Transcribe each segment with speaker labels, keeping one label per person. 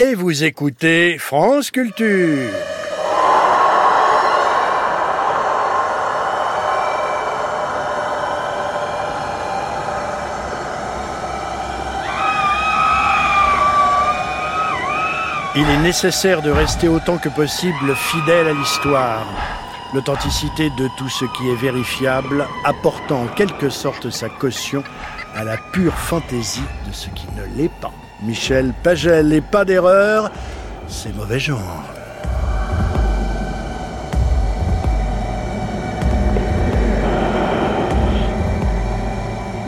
Speaker 1: et vous écoutez France Culture. Il est nécessaire de rester autant que possible fidèle à l'histoire, l'authenticité de tout ce qui est vérifiable, apportant en quelque sorte sa caution à la pure fantaisie de ce qui ne l'est pas. Michel Pagel et pas d'erreur, c'est mauvais genre.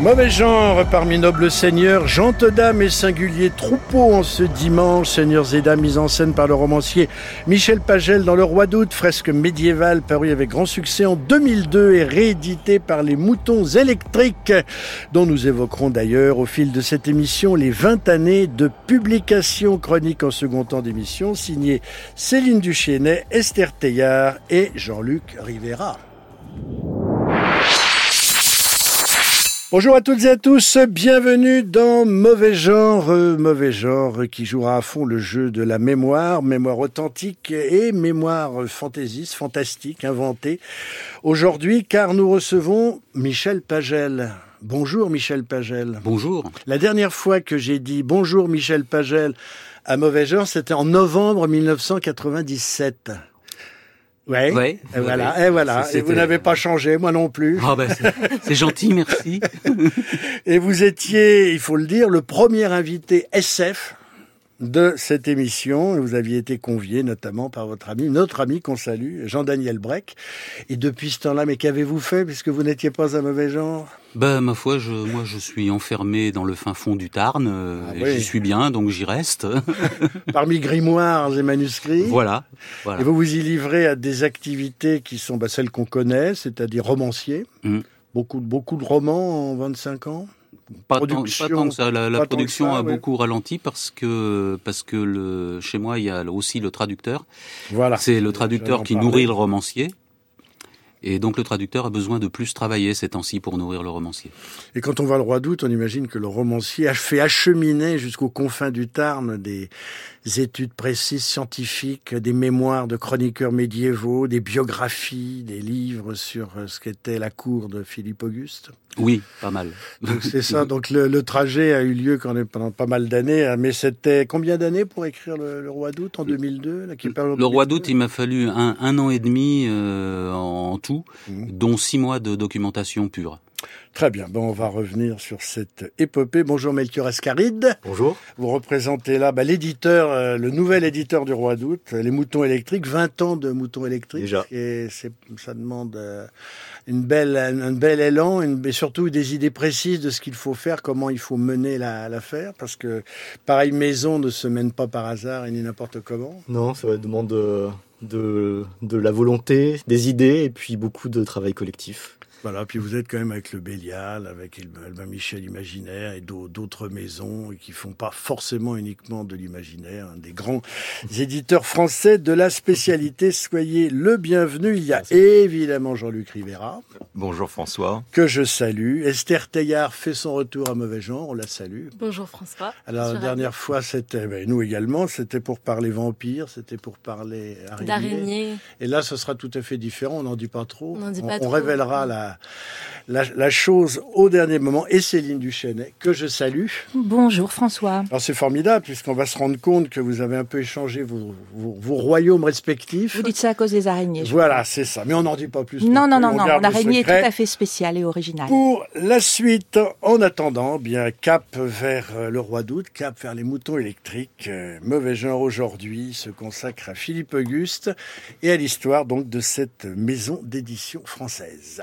Speaker 1: Mauvais genre parmi nobles seigneurs, gentes dames et singuliers troupeaux en ce dimanche, seigneurs et dames mis en scène par le romancier Michel Pagel dans Le Roi d'août, fresque médiévale parue avec grand succès en 2002 et réédité par les Moutons électriques, dont nous évoquerons d'ailleurs au fil de cette émission les 20 années de publication chronique en second temps d'émission, signée Céline Duchesnet, Esther Teillard et Jean-Luc Rivera. Bonjour à toutes et à tous, bienvenue dans Mauvais Genre, euh, Mauvais Genre qui jouera à fond le jeu de la mémoire, mémoire authentique et mémoire fantaisiste, fantastique, inventée. Aujourd'hui, car nous recevons Michel Pagel. Bonjour Michel Pagel.
Speaker 2: Bonjour.
Speaker 1: La dernière fois que j'ai dit bonjour Michel Pagel à Mauvais Genre, c'était en novembre 1997. Ouais.
Speaker 2: Ouais,
Speaker 1: et voilà. Et voilà. Et vous n'avez pas changé, moi non plus.
Speaker 2: Ah ben, c'est gentil, merci.
Speaker 1: Et vous étiez, il faut le dire, le premier invité SF de cette émission. Vous aviez été convié notamment par votre ami, notre ami qu'on salue, Jean-Daniel Breck. Et depuis ce temps-là, mais qu'avez-vous fait puisque vous n'étiez pas un mauvais genre?
Speaker 2: Ben ma foi, je, moi je suis enfermé dans le fin fond du Tarn. euh,
Speaker 1: Ah oui.
Speaker 2: J'y suis bien, donc j'y reste.
Speaker 1: Parmi grimoires et manuscrits.
Speaker 2: voilà. voilà.
Speaker 1: Et vous vous y livrez à des activités qui sont bah, celles qu'on connaît, c'est-à-dire romancier.
Speaker 2: Mm.
Speaker 1: Beaucoup, beaucoup de romans en 25 ans?
Speaker 2: Pas tant,
Speaker 1: production,
Speaker 2: pas tant que ça. La, production
Speaker 1: ça,
Speaker 2: a
Speaker 1: ouais.
Speaker 2: beaucoup ralenti parce que parce que le, chez moi il y a aussi le traducteur.
Speaker 1: Voilà.
Speaker 2: C'est le traducteur qui
Speaker 1: parler.
Speaker 2: nourrit le romancier. Et donc le traducteur a besoin de plus travailler ces temps-ci pour nourrir le romancier.
Speaker 1: Et quand on voit le roi d'août, on imagine que le romancier a fait acheminer jusqu'aux confins du Tarn des études précises scientifiques, des mémoires de chroniqueurs médiévaux, des biographies, des livres sur euh, ce qu'était la cour de Philippe Auguste.
Speaker 2: Oui, pas mal.
Speaker 1: Donc c'est ça. Donc le, le trajet a eu lieu quand même pendant pas mal d'années. hein. Mais c'était combien d'années pour écrire le, le roi d'août en 2002 là, qui
Speaker 2: Le roi
Speaker 1: 2002?
Speaker 2: d'août, il m'a fallu un, un an et demi euh, en tout,
Speaker 1: Mhm.
Speaker 2: dont six mois de documentation pure.
Speaker 1: Très bien. Bon, on va revenir sur cette épopée. Bonjour Melchior Ascaride.
Speaker 3: Bonjour.
Speaker 1: Vous représentez là bah, l'éditeur, euh, le nouvel éditeur du Roi d'août, euh, les moutons électriques, 20 ans de moutons électriques.
Speaker 3: Déjà.
Speaker 1: Et c'est, ça demande euh, une belle, un, bel élan, une, mais surtout des idées précises de ce qu'il faut faire, comment il faut mener la- l'affaire, parce que pareil, maison ne se mène pas par hasard et ni n'importe comment.
Speaker 3: Non, ça demande de, de, de la volonté, des idées et puis beaucoup de travail collectif.
Speaker 1: Voilà, puis vous êtes quand même avec le Bélial, avec Albin Michel Imaginaire et d'au- d'autres maisons qui font pas forcément uniquement de l'imaginaire, un des grands éditeurs français de la spécialité. Soyez le bienvenu. Il y a évidemment Jean-Luc Rivera,
Speaker 4: Bonjour François.
Speaker 1: que je salue. Esther Teillard fait son retour à Mauvais Genre, on la salue.
Speaker 5: Bonjour François.
Speaker 1: Alors la dernière fois, c'était, ben, nous également, c'était pour parler vampires, c'était pour parler araignées.
Speaker 5: D'araignée.
Speaker 1: Et là, ce sera tout à fait différent. On n'en dit pas trop.
Speaker 5: On n'en dit pas
Speaker 1: on
Speaker 5: trop.
Speaker 1: révélera la, la, la chose au dernier moment. Et Céline Duchesnet, que je salue.
Speaker 6: Bonjour François.
Speaker 1: Alors c'est formidable, puisqu'on va se rendre compte que vous avez un peu échangé vos, vos, vos royaumes respectifs.
Speaker 6: Vous dites ça à cause des araignées.
Speaker 1: Voilà, c'est ça. Mais on n'en dit pas plus.
Speaker 6: Non, non, non,
Speaker 1: plus.
Speaker 6: non.
Speaker 1: garde
Speaker 6: Mon
Speaker 1: le
Speaker 6: araignée est tout à fait spéciale et originale.
Speaker 1: Pour la suite, en attendant, bien cap vers euh, le roi d'août, cap vers les moutons électriques. Euh, mauvais genre aujourd'hui se consacre à Philippe Auguste et à l'histoire donc de cette maison d'édition française.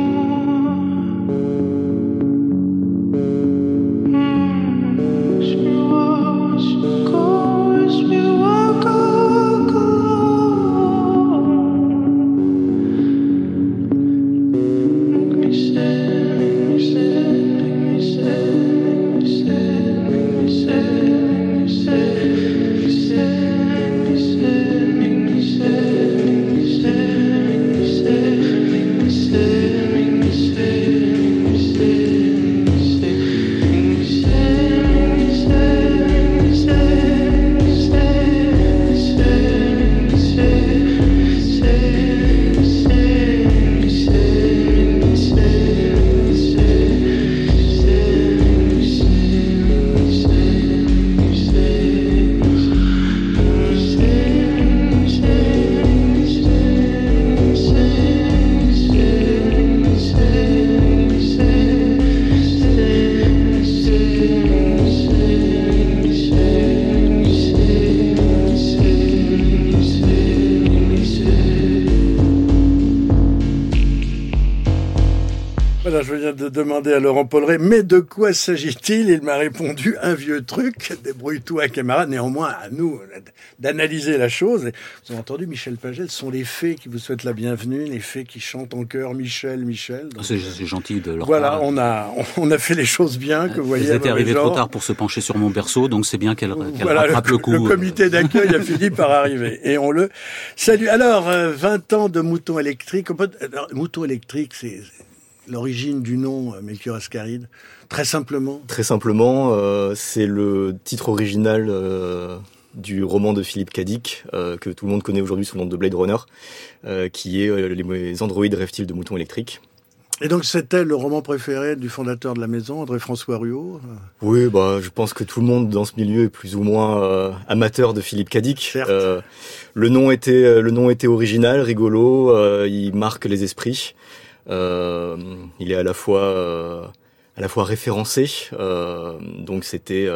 Speaker 1: je viens de demander à Laurent Polleret, mais de quoi s'agit-il? Il m'a répondu, un vieux truc, débrouille-toi camarade, néanmoins à nous d'analyser la chose. Et vous avez entendu Michel Pagel, ce sont les fées qui vous souhaitent la bienvenue, les fées qui chantent en chœur Michel, Michel.
Speaker 2: Ah, c'est gentil de leur
Speaker 1: Voilà, on a, on a fait les choses bien, que vous voyez.
Speaker 2: Étaient arrivées trop tard pour se pencher sur mon berceau, donc c'est bien qu'elle qu
Speaker 1: voilà,
Speaker 2: rattrape
Speaker 1: le,
Speaker 2: le coup.
Speaker 1: Le comité d'accueil a fini par arriver. Et on le salue. Alors, euh, 20 ans de mouton électrique. On peut, alors, mouton électrique, c'est l'origine du nom euh, Melchior Ascaride Très simplement
Speaker 3: Très simplement, euh, c'est le titre original euh, du roman de Philippe Cadic, euh, que tout le monde connaît aujourd'hui sous le nom de Blade Runner, qui est Les androïdes rêvent-ils de moutons électriques
Speaker 1: Et donc c'était le roman préféré du fondateur de la maison, André-François Ruot
Speaker 3: Oui, bah, je pense que tout le monde dans ce milieu est plus ou moins euh, amateur de Philippe Cadic.
Speaker 1: Certes.
Speaker 3: Euh, le nom était le nom était original, rigolo, euh, il marque les esprits. Euh, il est à la fois euh, à la fois référencé, euh, donc c'était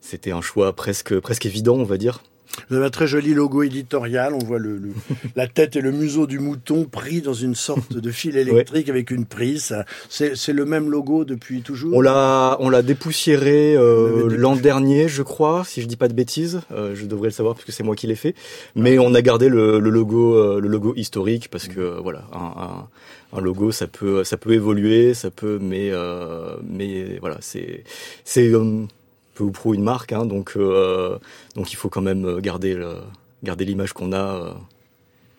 Speaker 3: c'était un choix presque presque évident, on va dire.
Speaker 1: Vous avez un très joli logo éditorial. On voit le, le- la tête et le museau du mouton pris dans une sorte de fil électrique avec une prise. C'est le même logo depuis toujours
Speaker 3: On l'a on l'a dépoussiéré euh, l'an dernier, je crois, si je dis pas de bêtises. Euh, je devrais le savoir parce que c'est moi qui l'ai fait. Mais on a gardé le, le logo euh, le logo historique parce que voilà un, un, un logo ça peut ça peut évoluer, ça peut mais euh, mais voilà c'est c'est euh, peu ou prou une marque hein, donc euh, donc il faut quand même garder le, garder l'image qu'on a euh,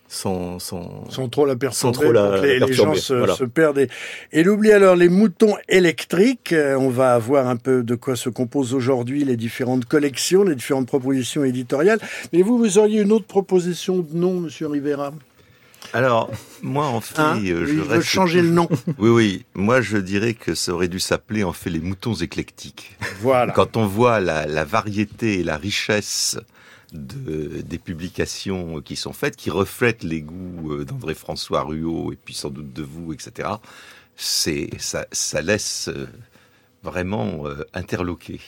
Speaker 3: sans sans
Speaker 1: Sans trop la perturber,
Speaker 3: trop la-
Speaker 1: les,
Speaker 3: la
Speaker 1: les gens se,
Speaker 3: voilà.
Speaker 1: se perdent. Et, et n'oubliez alors les moutons électriques. Euh, On va voir un peu de quoi se composent aujourd'hui les différentes collections, les différentes propositions éditoriales. Mais vous, vous auriez une autre proposition de nom, Monsieur Rivera?
Speaker 4: Alors, moi, en fait,
Speaker 1: Hein
Speaker 4: euh, je
Speaker 1: Il veut changer le nom.
Speaker 4: Oui, oui. Moi, je dirais que ça aurait dû s'appeler en fait les moutons éclectiques.
Speaker 1: Voilà.
Speaker 4: Quand on voit la, la variété et la richesse de, des publications qui sont faites, qui reflètent les goûts euh, d'André-François Ruot et puis sans doute de vous, etc., c'est, ça, ça laisse euh, vraiment interloquer.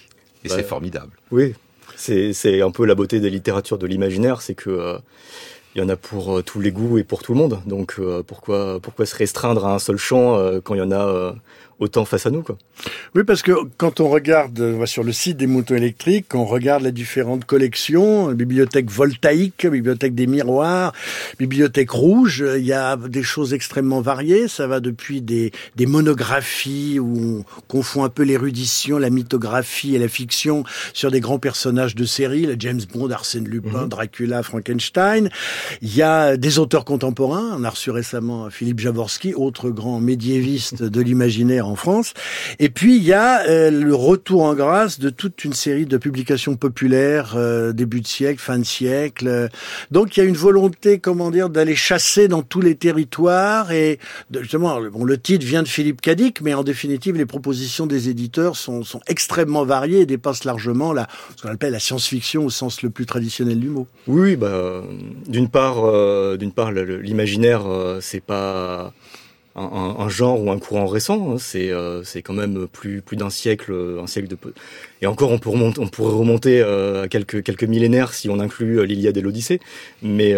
Speaker 4: Et
Speaker 3: Bah,
Speaker 4: c'est formidable.
Speaker 3: Oui, c'est c'est un peu la beauté des littératures de l'imaginaire, c'est que euh, il y en a pour euh, tous les goûts et pour tout le monde. Donc euh, pourquoi se restreindre à un seul champ euh, quand il y en a autant face à nous quoi
Speaker 1: Oui, parce que quand on regarde euh, sur le site des moutons électriques, on regarde les différentes collections, bibliothèque voltaïque, bibliothèque des miroirs, bibliothèque rouge, il y a des choses extrêmement variées. Ça va depuis des, des monographies où on confond un peu l'érudition, la mythographie et la fiction sur des grands personnages de série, le James Bond, Arsène Lupin, Dracula, Frankenstein. Il y a des auteurs contemporains. On a reçu récemment Philippe Javorski, autre grand médiéviste de l'imaginaire en France. Et puis il y a euh, le retour en grâce de toute une série de publications populaires euh, début de siècle, fin de siècle. Donc il y a une volonté, comment dire, d'aller chasser dans tous les territoires et justement, bon, le titre vient de Philippe Cadic, mais en définitive les propositions des éditeurs sont, extrêmement variées et dépassent largement la, ce qu'on appelle la science-fiction au sens le plus traditionnel du mot.
Speaker 3: Oui, bah euh, d'une part euh, d'une part l'imaginaire c'est pas un, genre ou un courant récent, hein, c'est euh, c'est quand même plus plus d'un siècle, euh, un siècle de et encore on remonter, on pourrait remonter euh, à quelques quelques millénaires si on inclut l'Iliade et l'Odyssée, mais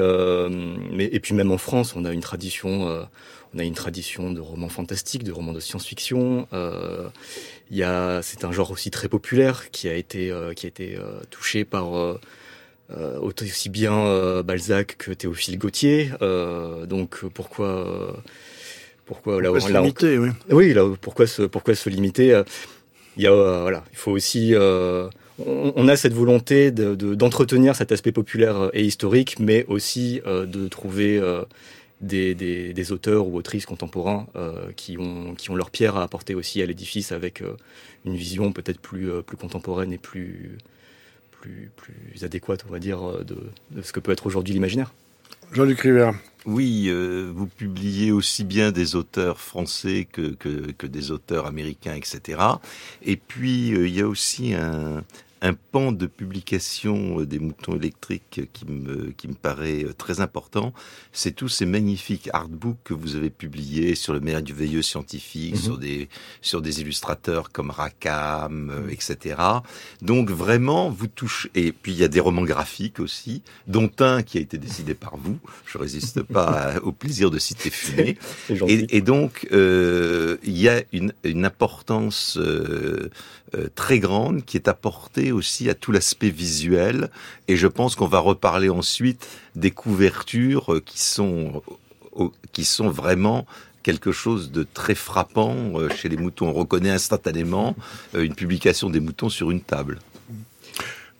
Speaker 3: mais et puis même en France on a une tradition on a une tradition de romans fantastiques, de romans de science-fiction. c'est un genre aussi très populaire qui a été qui a été touché par aussi bien Balzac que Théophile Gautier. Donc euh, pourquoi pourquoi là,
Speaker 1: se
Speaker 3: là,
Speaker 1: limiter, oui.
Speaker 3: oui, là, pourquoi se, pourquoi se limiter euh, Il y a, euh, voilà, il faut aussi, euh, on, on a cette volonté de- de- d'entretenir cet aspect populaire et historique, mais aussi euh, de trouver euh, des, des, des auteurs ou autrices contemporains qui ont qui ont leur pierre à apporter aussi à l'édifice avec une vision peut-être plus plus contemporaine et plus plus plus adéquate, on va dire, de, de ce que peut être aujourd'hui l'imaginaire.
Speaker 1: Jean-Luc Rivera.
Speaker 4: Oui, euh, vous publiez aussi bien des auteurs français que, que, que des auteurs américains, etc. Et puis, euh, il y a aussi un, un pan de publication des moutons électriques qui me, qui me paraît très important, c'est tous ces magnifiques artbooks que vous avez publiés sur le merveilleux scientifique, sur des sur des illustrateurs comme Rackham, etc. Donc vraiment, vous touchez. Et puis il y a des romans graphiques aussi, dont un qui a été décidé par vous. Je résiste pas au plaisir de citer Fumé. Et, et, donc euh, il y a une, une importance euh, euh, très grande qui est apportée aussi à tout l'aspect visuel. Et je pense qu'on va reparler ensuite des couvertures qui sont qui sont vraiment quelque chose de très frappant euh, chez les moutons. On reconnaît instantanément euh, une publication des moutons sur une table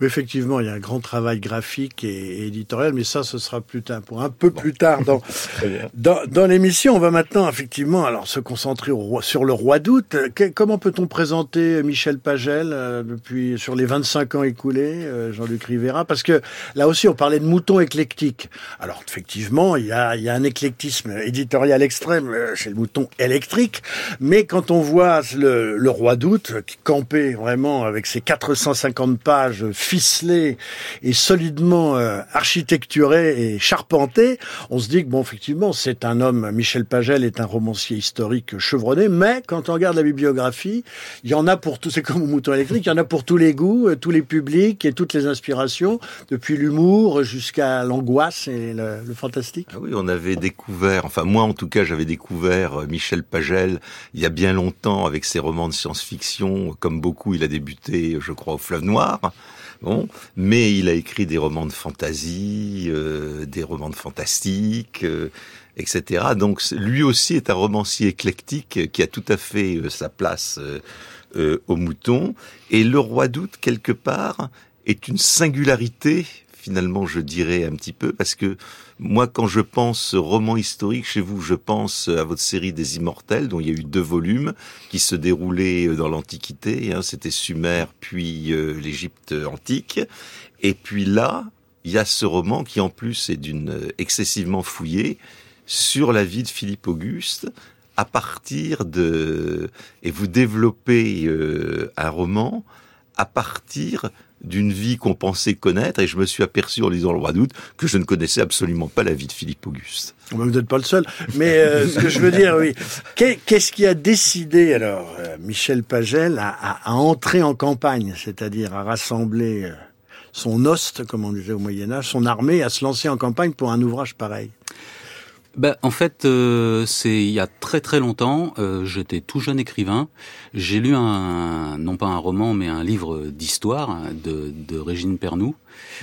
Speaker 1: effectivement, il y a un grand travail graphique et, éditorial, mais ça, ce sera plus tard, pour un peu plus tard dans, dans, l'émission. On va maintenant, effectivement, alors se concentrer sur le roi d'août. comment peut-on présenter Michel Pagel euh, depuis sur les 25 ans écoulés, euh, Jean-Luc Rivera? Parce que là aussi, on parlait de moutons éclectiques. Alors, effectivement, il y a, il y a un éclectisme éditorial extrême euh, chez le mouton électrique, mais quand on voit le, le roi d'août qui campait vraiment avec ses 450 pages ficelé et solidement euh, architecturé et charpenté, on se dit que bon, effectivement, c'est un homme. Michel Pagel est un romancier historique chevronné, mais quand on regarde la bibliographie, il y en a pour tous. C'est comme au mouton électrique, il y en a pour tous les goûts, euh, tous les publics et toutes les inspirations, depuis l'humour jusqu'à l'angoisse et le, le, fantastique.
Speaker 4: Ah oui, on avait découvert, enfin moi en tout cas, j'avais découvert euh, Michel Pagel il y a bien longtemps avec ses romans de science-fiction. Comme beaucoup, il a débuté, je crois, au Fleuve Noir. Bon, mais il a écrit des romans de fantasy, euh, des romans de fantastique, euh, etc. Donc lui aussi est un romancier éclectique qui a tout à fait euh, sa place au mouton. Et le roi d'août, quelque part, est une singularité finalement, je dirais un petit peu, parce que moi, quand je pense roman historique chez vous, je pense à votre série des Immortels, dont il y a eu deux volumes qui se déroulaient dans l'Antiquité. Hein, C'était Sumer, puis euh, l'Égypte antique. Et puis là, il y a ce roman qui en plus est d'une euh, excessivement fouillé sur la vie de Philippe Auguste à partir de et vous développez euh, un roman à partir d'une vie qu'on pensait connaître, et je me suis aperçu en lisant Le Roi d'août que je ne connaissais absolument pas la vie de Philippe Auguste.
Speaker 1: Vous n'êtes pas le seul, mais euh, ce que je veux dire, oui. Qu'est-ce qui a décidé alors euh, Michel Pagel à, à, entrer en campagne, c'est-à-dire à rassembler euh, son hoste, comme on disait au Moyen Âge, son armée, à se lancer en campagne pour un ouvrage pareil?
Speaker 2: Ben, en fait, euh, c'est il y a très très longtemps. Euh, J'étais tout jeune écrivain. J'ai lu un, non pas un roman, mais un livre d'histoire de, de Régine Pernoud,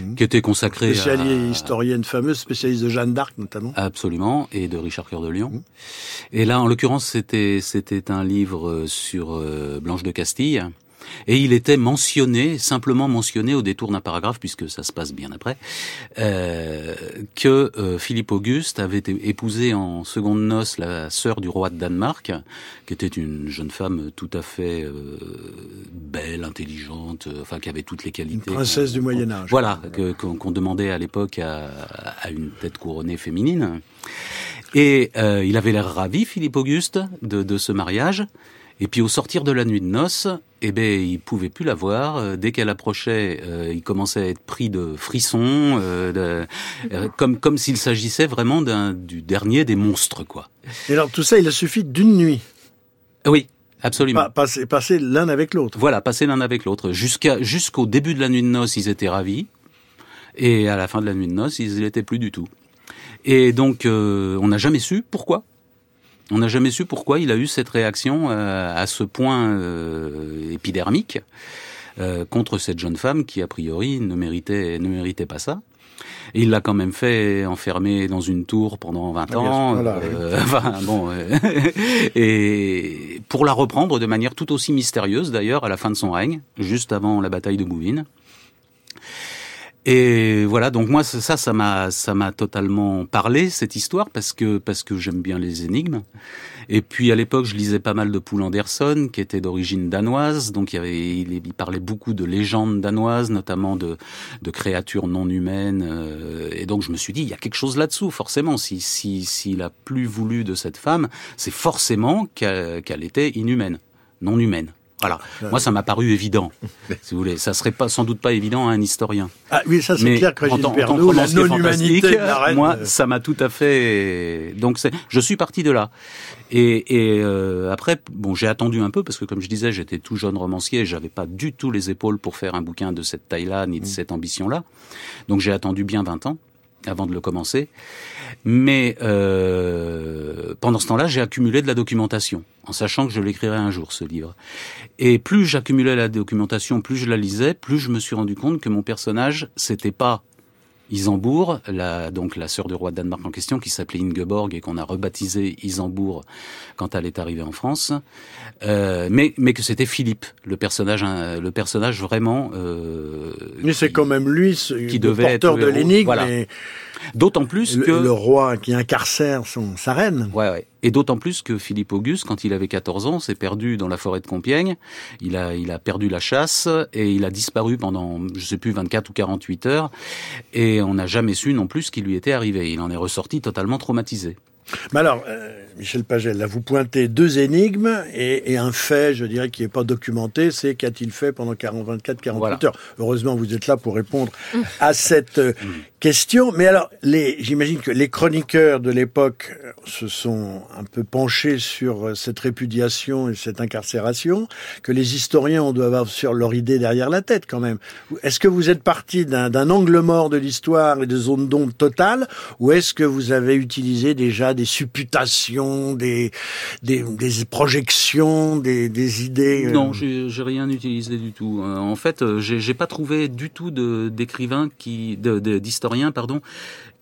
Speaker 2: mmh. qui était consacré
Speaker 1: à historienne fameuse, spécialiste de Jeanne d'Arc notamment.
Speaker 2: Absolument, et de Richard Cœur de Lion. Mmh. Et là, en l'occurrence, c'était c'était un livre sur euh, Blanche de Castille. Et il était mentionné, simplement mentionné au détour d'un paragraphe, puisque ça se passe bien après, euh, que euh, Philippe Auguste avait épousé en seconde noce la sœur du roi de Danemark, qui était une jeune femme tout à fait euh, belle, intelligente, euh, enfin qui avait toutes les qualités.
Speaker 1: Une princesse du Moyen Âge.
Speaker 2: Voilà, qu'on demandait à l'époque à, à, une tête couronnée féminine. Et euh, il avait l'air ravi, Philippe Auguste, de, de ce mariage. Et puis au sortir de la nuit de noces, eh ben il pouvait plus la voir. Euh, dès qu'elle approchait, euh, il commençait à être pris de frissons, euh, comme comme s'il s'agissait vraiment d'un du dernier des monstres, quoi.
Speaker 1: Et alors tout ça, il a suffi d'une nuit.
Speaker 2: Oui. Absolument.
Speaker 1: passer, passer l'un avec l'autre.
Speaker 2: Voilà, passer l'un avec l'autre. Jusqu'à jusqu'au début de la nuit de noces, ils étaient ravis, et à la fin de la nuit de noces, ils l'étaient plus du tout. Et donc, on n'a jamais su pourquoi. On n'a jamais su pourquoi il a eu cette réaction euh, à ce point euh, épidermique euh, contre cette jeune femme qui, a priori, ne méritait, ne méritait pas ça. Et il l'a quand même fait enfermer dans une tour pendant 20 ah, ans. enfin, bon, et pour la reprendre de manière tout aussi mystérieuse d'ailleurs à la fin de son règne, juste avant la bataille de Bouvines. Et voilà, donc moi ça, ça m'a, ça m'a totalement parlé cette histoire parce que parce que j'aime bien les énigmes. Et puis à l'époque, je lisais pas mal de Poul Anderson, qui était d'origine danoise, donc il, y avait, il, parlait beaucoup de légendes danoises, notamment de, de créatures non humaines. Euh, et donc je me suis dit, il y a quelque chose là-dessous, forcément. Si s'il si, a plus voulu de cette femme, c'est forcément qu'elle était inhumaine, non humaine. Voilà. Moi, ça m'a paru évident, si vous voulez. Ça serait pas, sans doute pas évident à un historien.
Speaker 1: Ah oui, ça c'est clair que
Speaker 2: en tant- en tant que
Speaker 1: la non-humanité
Speaker 2: moi,
Speaker 1: euh,
Speaker 2: ça m'a tout à fait. Donc, je suis parti de là. Et, et euh, après, bon, j'ai attendu un peu parce que, comme je disais, j'étais tout jeune romancier, et j'avais pas du tout les épaules pour faire un bouquin de cette taille-là ni de
Speaker 1: Mm.
Speaker 2: cette ambition-là. Donc, j'ai attendu bien 20 ans avant de le commencer. Mais euh, pendant ce temps-là, j'ai accumulé de la documentation, en sachant que je l'écrirais un jour, ce livre. Et plus j'accumulais la documentation, plus je la lisais, plus je me suis rendu compte que mon personnage, c'était pas Isambourg, la, donc la sœur du roi de Danemark en question, qui s'appelait Ingeborg et qu'on a rebaptisé Isambourg quand elle est arrivée en France, euh, mais, mais que c'était Philippe, le personnage, hein, le personnage vraiment. Euh,
Speaker 1: Mais c'est quand même lui, ce-
Speaker 2: qui
Speaker 1: le
Speaker 2: devait être
Speaker 1: porteur
Speaker 2: le
Speaker 1: de l'énigme,
Speaker 2: Voilà. D'autant plus
Speaker 1: le,
Speaker 2: que
Speaker 1: le roi qui incarcère son, sa reine.
Speaker 2: Ouais, ouais. Et d'autant plus que Philippe Auguste, quand il avait 14 ans, s'est perdu dans la forêt de Compiègne. Il a, il a perdu la chasse et il a disparu pendant, je sais plus, 24 ou 48 heures. Et on n'a jamais su non plus ce qui lui était arrivé. Il en est ressorti totalement traumatisé.
Speaker 1: Mais alors, euh, Michel Pagel, là, vous pointez deux énigmes et, et un fait, je dirais, qui n'est pas documenté, c'est qu'a-t-il fait pendant 40, 24, 48
Speaker 2: Voilà.
Speaker 1: heures? Heureusement, vous êtes là pour répondre à cette euh, question. Mais alors, j'imagine que les chroniqueurs de l'époque euh, se sont un peu penchés sur euh, cette répudiation et cette incarcération, que les historiens, on doit avoir sur leur idée derrière la tête quand même. Est-ce que vous êtes parti d'un, angle mort de l'histoire et de zone d'ombre totale, ou est-ce que vous avez utilisé déjà des supputations, des, des, des projections, des, des idées euh,
Speaker 2: Non, j'ai rien utilisé du tout. Euh, en fait, j'ai pas trouvé du tout de- d'écrivain qui, de- pardon,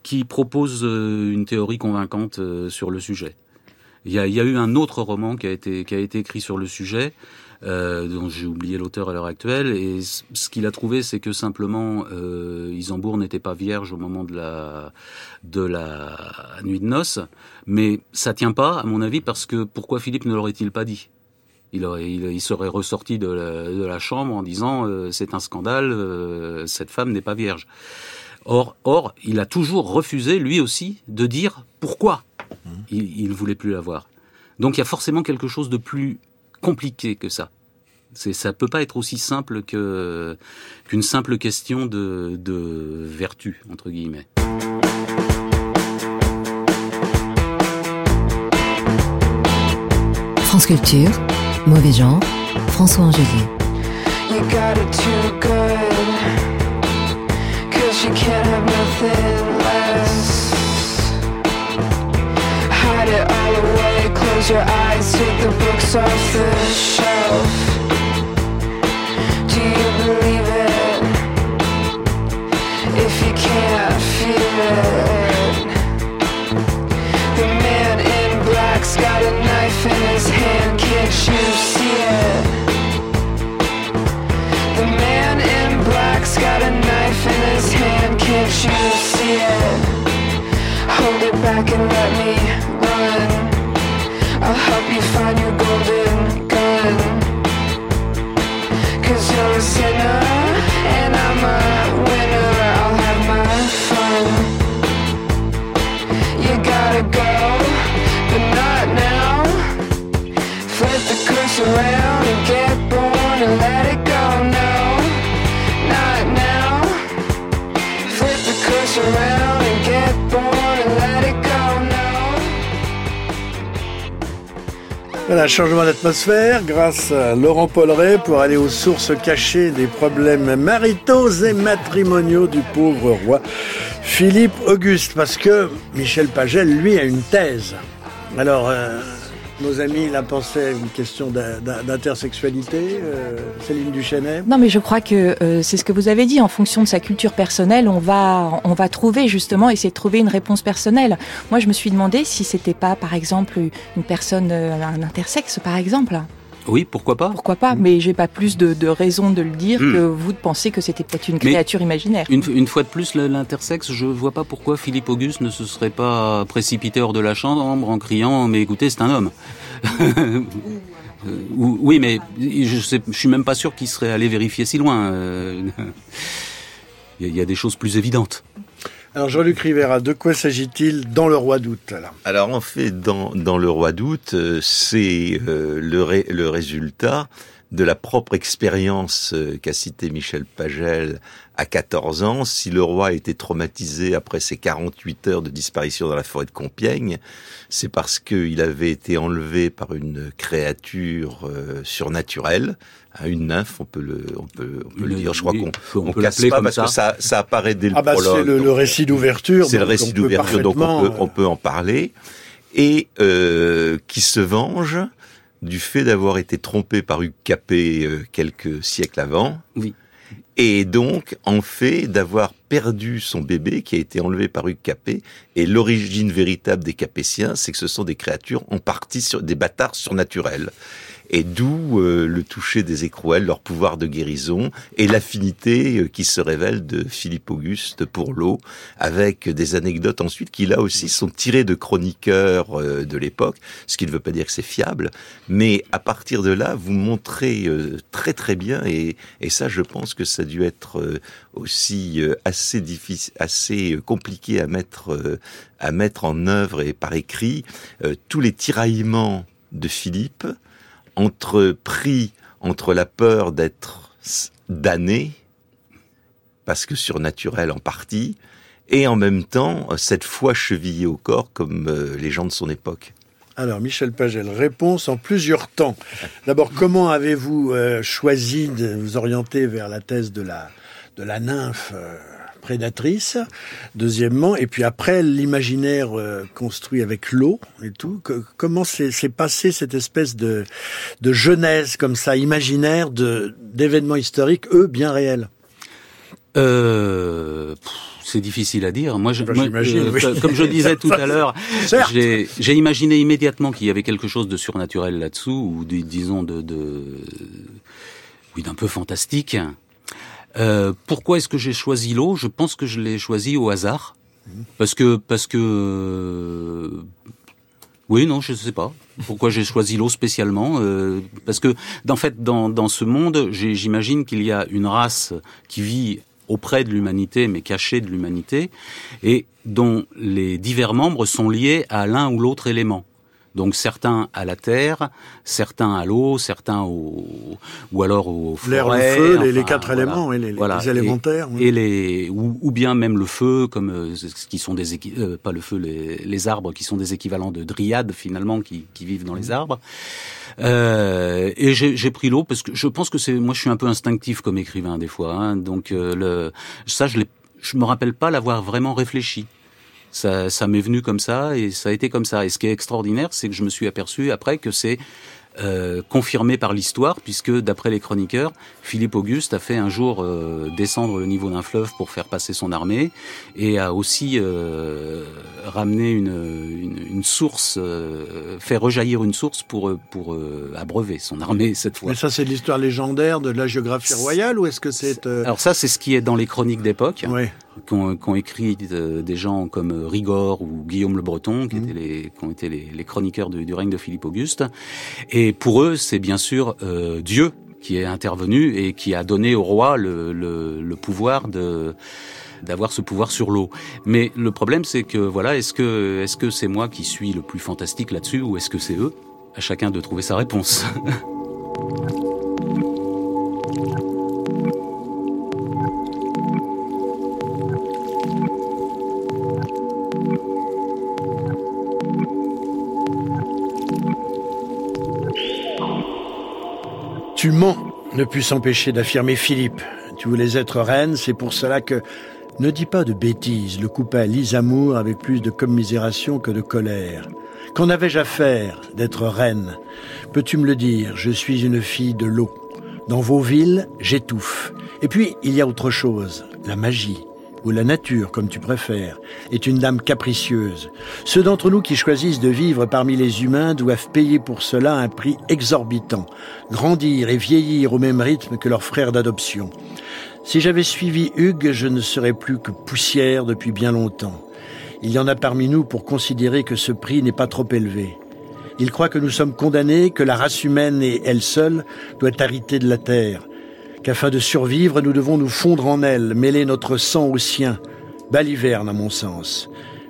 Speaker 2: qui propose euh, une théorie convaincante euh, sur le sujet. Il y a, eu un autre roman qui a été qui a été écrit sur le sujet. Euh, dont j'ai oublié l'auteur à l'heure actuelle, et ce qu'il a trouvé, c'est que simplement euh, Isambourg n'était pas vierge au moment de la de la nuit de noces, mais ça tient pas, à mon avis, parce que pourquoi Philippe ne l'aurait-il pas dit? Il, aurait, il, serait ressorti de la, chambre en disant c'est un scandale, cette femme n'est pas vierge. Or, or, il a toujours refusé, lui aussi, de dire pourquoi il, il voulait plus la voir. Donc il y a forcément quelque chose de plus compliqué que ça. C'est, ça peut pas être aussi simple que qu'une simple question de, de vertu entre guillemets.
Speaker 5: France Culture, Mauvais Genre, François Angelier.
Speaker 7: You got it too good. Cause you can't have nothing less. Hide it all away, close your eyes, take the books off the shelf.
Speaker 1: Voilà, changement d'atmosphère grâce à Laurent Polleret pour aller aux sources cachées des problèmes maritaux et matrimoniaux du pauvre roi Philippe Auguste. Parce que Michel Pagel, lui, a une thèse. Alors, euh, nos amis, là, pensaient à une question d'in- d'in- d'intersexualité, euh, Céline Duchesnet.
Speaker 6: Non, mais je crois que euh, c'est ce que vous avez dit. En fonction de sa culture personnelle, on va, on va trouver justement essayer de trouver une réponse personnelle. Moi, je me suis demandé si c'était pas, par exemple, une personne, euh, un intersexe, par exemple.
Speaker 2: Oui, pourquoi pas
Speaker 6: Pourquoi pas Mais j'ai pas plus de, de raison de le dire
Speaker 2: Mm.
Speaker 6: que vous de penser que c'était peut-être une
Speaker 2: Mais-
Speaker 6: créature imaginaire.
Speaker 2: Une, une fois de plus, l'intersexe, je vois pas pourquoi Philippe Auguste ne se serait pas précipité hors de la chambre en criant "Mais écoutez, c'est un homme." Ou- oui, mais je, sais, je suis même pas sûr qu'il serait allé vérifier si loin. euh. Il y a des choses plus évidentes.
Speaker 1: Alors, Jean-Luc Rivera, de quoi s'agit-il dans Le Roi d'août
Speaker 4: Alors en fait, dans, le roi d'août, euh, c'est euh, le résultat de la propre expérience euh, qu'a cité Michel Pagel à 14 ans. Si le roi a été traumatisé après ses 48 heures de disparition dans la forêt de Compiègne, c'est parce qu'il avait été enlevé par une créature euh, surnaturelle, hein, une nymphe, on peut le, on peut, on peut le,
Speaker 2: Le-
Speaker 4: dire. Je crois
Speaker 2: oui,
Speaker 4: qu'on
Speaker 2: on
Speaker 4: on
Speaker 2: peut
Speaker 4: casse pas
Speaker 2: comme
Speaker 4: parce que ça, ça apparaît dès le
Speaker 1: Ah bah
Speaker 4: prologue.
Speaker 1: c'est le, le
Speaker 4: donc,
Speaker 1: récit d'ouverture.
Speaker 4: c'est le récit d'ouverture, donc on peut, on peut en parler. Et euh, qui se venge du fait d'avoir été trompé par Hugues Capet euh, quelques siècles avant.
Speaker 2: Oui.
Speaker 4: Et donc, en fait, d'avoir perdu son bébé qui a été enlevé par Hugues Capet. Et l'origine véritable des Capétiens, c'est que ce sont des créatures en partie sur des bâtards surnaturels. Et d'où euh, le toucher des écrouelles, leur pouvoir de guérison et l'affinité euh, qui se révèle de Philippe Auguste pour l'eau, avec des anecdotes ensuite qui là aussi sont tirées de chroniqueurs euh, de l'époque, ce qui ne veut pas dire que c'est fiable, mais à partir de là, vous montrez euh, très très bien, et, et ça je pense que ça a dû être euh, aussi assez difficile, assez compliqué à mettre, à mettre en œuvre et par écrit, tous les tiraillements de Philippe, entre pris entre la peur d'être damné, parce que surnaturel en partie, et en même temps euh, cette foi chevillée au corps comme euh, les gens de son époque.
Speaker 1: Alors, Michel Pagel, réponse en plusieurs temps. D'abord, comment avez-vous euh, choisi de vous orienter vers la thèse de la, nymphe prédatrice Deuxièmement, et puis après, l'imaginaire euh, construit avec l'eau et tout. Que- comment s'est s'est passé cette espèce de, de genèse comme ça, imaginaire, d'événements historiques, eux, bien réels?
Speaker 2: Euh, c'est difficile à dire. Moi, je,
Speaker 1: Bah,
Speaker 2: moi,
Speaker 1: j'imagine, oui.
Speaker 2: co- comme je disais tout à l'heure, j'ai imaginé immédiatement qu'il y avait quelque chose de surnaturel là-dessous, ou dis- disons de, de oui, d'un peu fantastique. Euh, pourquoi est-ce que j'ai choisi l'eau? Je pense que je l'ai choisi au hasard, parce que parce que euh, oui, non, je sais pas. Pourquoi j'ai choisi l'eau spécialement euh, Parce que, en fait, dans, dans ce monde, j'imagine qu'il y a une race qui vit auprès de l'humanité, mais cachée de l'humanité, et dont les divers membres sont liés à l'un ou l'autre élément. Donc certains à la terre, certains à l'eau, certains au ou alors au
Speaker 1: L'air, le feu, les, quatre
Speaker 2: voilà.
Speaker 1: éléments, les, élémentaires. oui.
Speaker 2: Et les ou, ou bien même le feu, comme euh, ce qui sont des euh, pas le feu, les, les arbres qui sont des équivalents de dryades finalement qui, qui vivent dans les arbres. Euh, et j'ai j'ai pris l'eau parce que je pense que c'est moi je suis un peu instinctif comme écrivain des fois. hein. donc euh, le ça je l'ai je me rappelle pas l'avoir vraiment réfléchi. Ça, m'est venu comme ça et ça a été comme ça. Et ce qui est extraordinaire, c'est que je me suis aperçu après que c'est euh, confirmé par l'histoire, puisque d'après les chroniqueurs, Philippe Auguste a fait un jour euh, descendre le niveau d'un fleuve pour faire passer son armée, et a aussi euh, ramené une, une, une source, euh, fait rejaillir une source pour euh, pour euh, abreuver son armée cette fois.
Speaker 1: Mais ça, c'est l'histoire légendaire de la géographie royale ou est-ce que c'est... euh,
Speaker 2: Alors ça, c'est ce qui est dans les chroniques d'époque.
Speaker 1: ouais.
Speaker 2: qu'ont qu'ont écrit des gens comme Rigord ou Guillaume le Breton, qui,
Speaker 1: Mhm.
Speaker 2: étaient les, qui ont été les, les chroniqueurs du, du règne de Philippe Auguste. Et pour eux, c'est bien sûr euh, Dieu qui est intervenu et qui a donné au roi le, pouvoir d'avoir ce pouvoir sur l'eau. Mais le problème, c'est que voilà, est-ce que est-ce que c'est moi qui suis le plus fantastique là-dessus ou est-ce que c'est eux? À chacun de trouver sa réponse.
Speaker 1: ne put s'empêcher d'affirmer Philippe. Tu voulais être reine, c'est pour cela que... Ne dis pas de bêtises, le coupa Lisamour avec plus de commisération que de colère. Qu'en avais-je à faire d'être reine? Peux-tu me le dire? Je suis une fille de l'eau. Dans vos villes, j'étouffe. Et puis, il y a autre chose, la magie, ou la nature, comme tu préfères, est une dame capricieuse. Ceux d'entre nous qui choisissent de vivre parmi les humains doivent payer pour cela un prix exorbitant, grandir et vieillir au même rythme que leurs frères d'adoption. Si j'avais suivi Hugues, je ne serais plus que poussière depuis bien longtemps. Il y en a parmi nous pour considérer que ce prix n'est pas trop élevé. Ils croient que nous sommes condamnés, que la race humaine et elle seule doit hériter de la terre, qu'afin de survivre, nous devons nous fondre en elle, mêler notre sang au sien. Baliverne, à mon sens.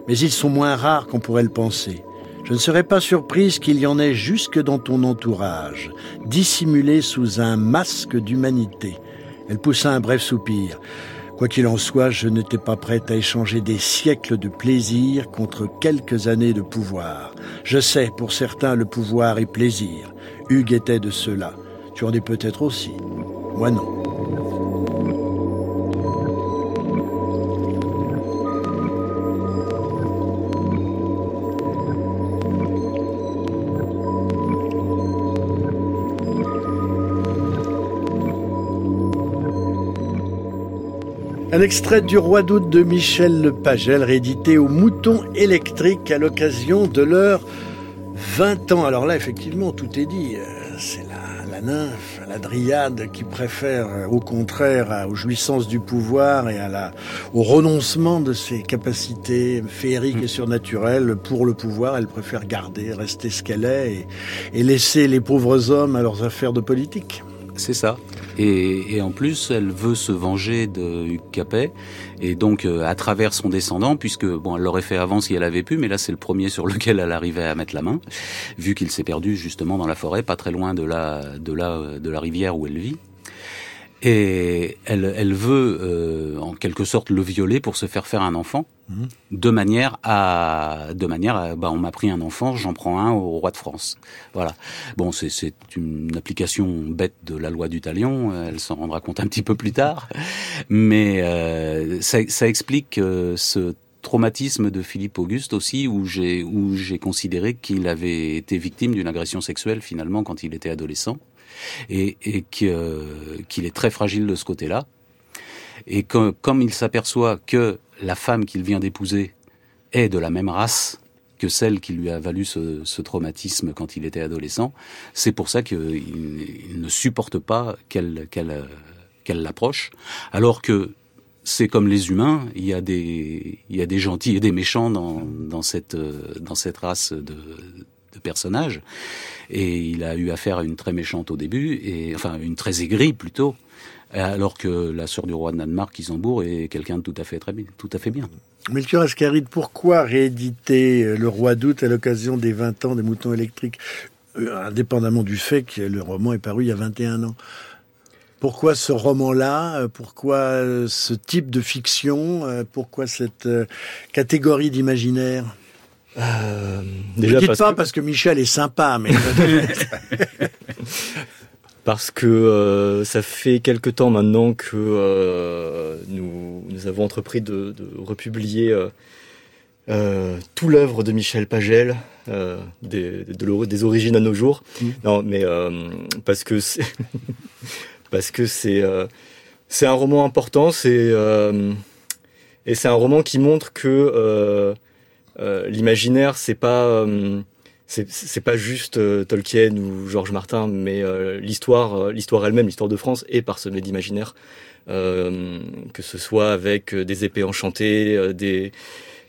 Speaker 1: Mais ils sont moins rares qu'on pourrait le penser. Je ne serais pas surprise qu'il y en ait jusque dans ton entourage, dissimulé sous un masque d'humanité. Elle poussa un bref soupir. Quoi qu'il en soit, je n'étais pas prête à échanger des siècles de plaisir contre quelques années de pouvoir. Je sais, pour certains, le pouvoir est plaisir. Hugues était de ceux-là. Tu en es peut-être aussi. Moi non. Un extrait du Roi d'août de Michel Pagel, réédité au Mouton électrique à l'occasion de leur 20 ans. Alors là, effectivement, tout est dit. Euh, la, nymphe, la dryade qui préfère, euh, au contraire, aux jouissances du pouvoir et à la, au renoncement de ses capacités féeriques et surnaturelles pour le pouvoir. Elle préfère garder, rester ce qu'elle est et, et laisser les pauvres hommes à leurs affaires de politique.
Speaker 2: C'est ça. Et, et en plus, elle veut se venger de Hugues Capet, et donc euh, à travers son descendant, puisque bon, elle l'aurait fait avant si elle avait pu, mais là c'est le premier sur lequel elle arrivait à mettre la main, vu qu'il s'est perdu justement dans la forêt, pas très loin de la de la de la rivière où elle vit. Et elle, elle veut euh, en quelque sorte le violer pour se faire faire un enfant, de manière à, de manière à, bah on m'a pris un enfant, j'en prends un au roi de France. Voilà. Bon, c'est c'est une application bête de la loi du talion. Elle s'en rendra compte un petit peu plus tard, mais euh, ça, ça explique euh, ce traumatisme de Philippe Auguste aussi, où j'ai où j'ai considéré qu'il avait été victime d'une agression sexuelle finalement quand il était adolescent, et, euh, qu'il est très fragile de ce côté-là. Et comme il s'aperçoit que la femme qu'il vient d'épouser est de la même race que celle qui lui a valu ce, traumatisme quand il était adolescent, c'est pour ça qu'il il ne supporte pas qu'elle l'approche, alors que c'est comme les humains, il y a des gentils et des méchants dans cette euh, dans cette race de de personnages. Et il a eu affaire à une très méchante au début et enfin une très aigrie plutôt alors que la sœur du roi de Danemark, Isambourg, est quelqu'un de tout à fait très bien, tout à fait bien.
Speaker 1: Melchior Ascaride, pourquoi rééditer euh, Le Roi d'août à l'occasion des 20 ans des moutons électriques, euh, indépendamment du fait que le roman est paru il y a 21 ans. Pourquoi ce roman-là? Euh, Pourquoi ce type de fiction? Pourquoi cette catégorie d'imaginaire?
Speaker 3: Euh,
Speaker 1: Ne
Speaker 3: déjà
Speaker 1: dites
Speaker 3: parce
Speaker 1: pas
Speaker 3: que,
Speaker 1: parce que Michel est sympa, mais
Speaker 3: parce que euh, ça fait quelque temps maintenant que euh, nous, nous avons entrepris de, de republier euh, tout l'œuvre de Michel Pagel, des, de l'or- des origines à nos jours.
Speaker 1: Mm.
Speaker 3: Non, mais parce que c'est parce que c'est c'est un roman important, c'est et c'est un roman qui montre que l'imaginaire c'est pas euh, c'est pas juste euh, Tolkien ou Georges Martin, mais euh, l'histoire, euh, l'histoire elle-même, l'histoire de France est parsemée d'imaginaire, euh, que ce soit avec euh, des épées enchantées, euh, des,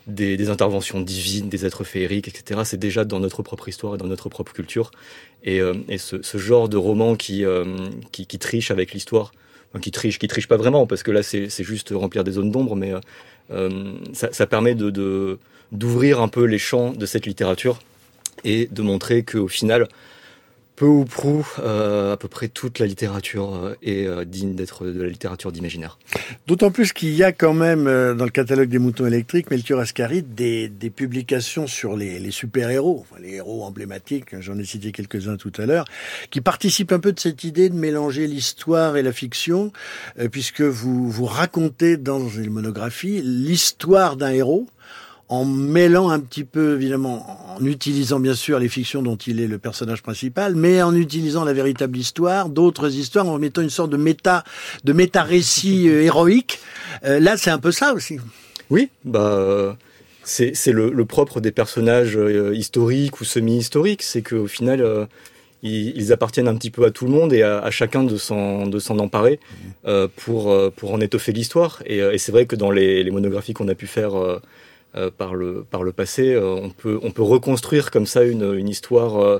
Speaker 3: des des interventions divines, des êtres féeriques, etc. C'est déjà dans notre propre histoire et dans notre propre culture. Et, euh, et ce, ce genre de roman qui euh, qui, qui triche avec l'histoire, enfin, qui triche, qui triche pas vraiment, parce que là c'est c'est juste remplir des zones d'ombre, mais euh, euh, ça, ça permet de de- d'ouvrir un peu les champs de cette littérature et de montrer qu'au final, peu ou prou, euh, à peu près toute la littérature euh, est euh, digne d'être de la littérature d'imaginaire.
Speaker 1: D'autant plus qu'il y a quand même dans le catalogue des moutons électriques, Melchior Ascaride, des, publications sur les, les super-héros, enfin, les héros emblématiques, j'en ai cité quelques-uns tout à l'heure, qui participent un peu de cette idée de mélanger l'histoire et la fiction, puisque vous, vous racontez dans une monographie l'histoire d'un héros, en mêlant un petit peu, évidemment, en utilisant bien sûr les fictions dont il est le personnage principal, mais en utilisant la véritable histoire, d'autres histoires, en mettant une sorte de méta, de méta-récit euh, héroïque. Euh, là, c'est un peu ça aussi.
Speaker 3: Oui, bah c'est c'est le, le propre des personnages euh, historiques ou semi-historiques, c'est qu'au final euh, ils, ils appartiennent un petit peu à tout le monde et à, à chacun de s'en de s'en emparer euh, pour pour en étoffer l'histoire. Et, et c'est vrai que dans les, les monographies qu'on a pu faire euh, par le par le passé, euh, on peut on peut reconstruire comme ça une une histoire euh,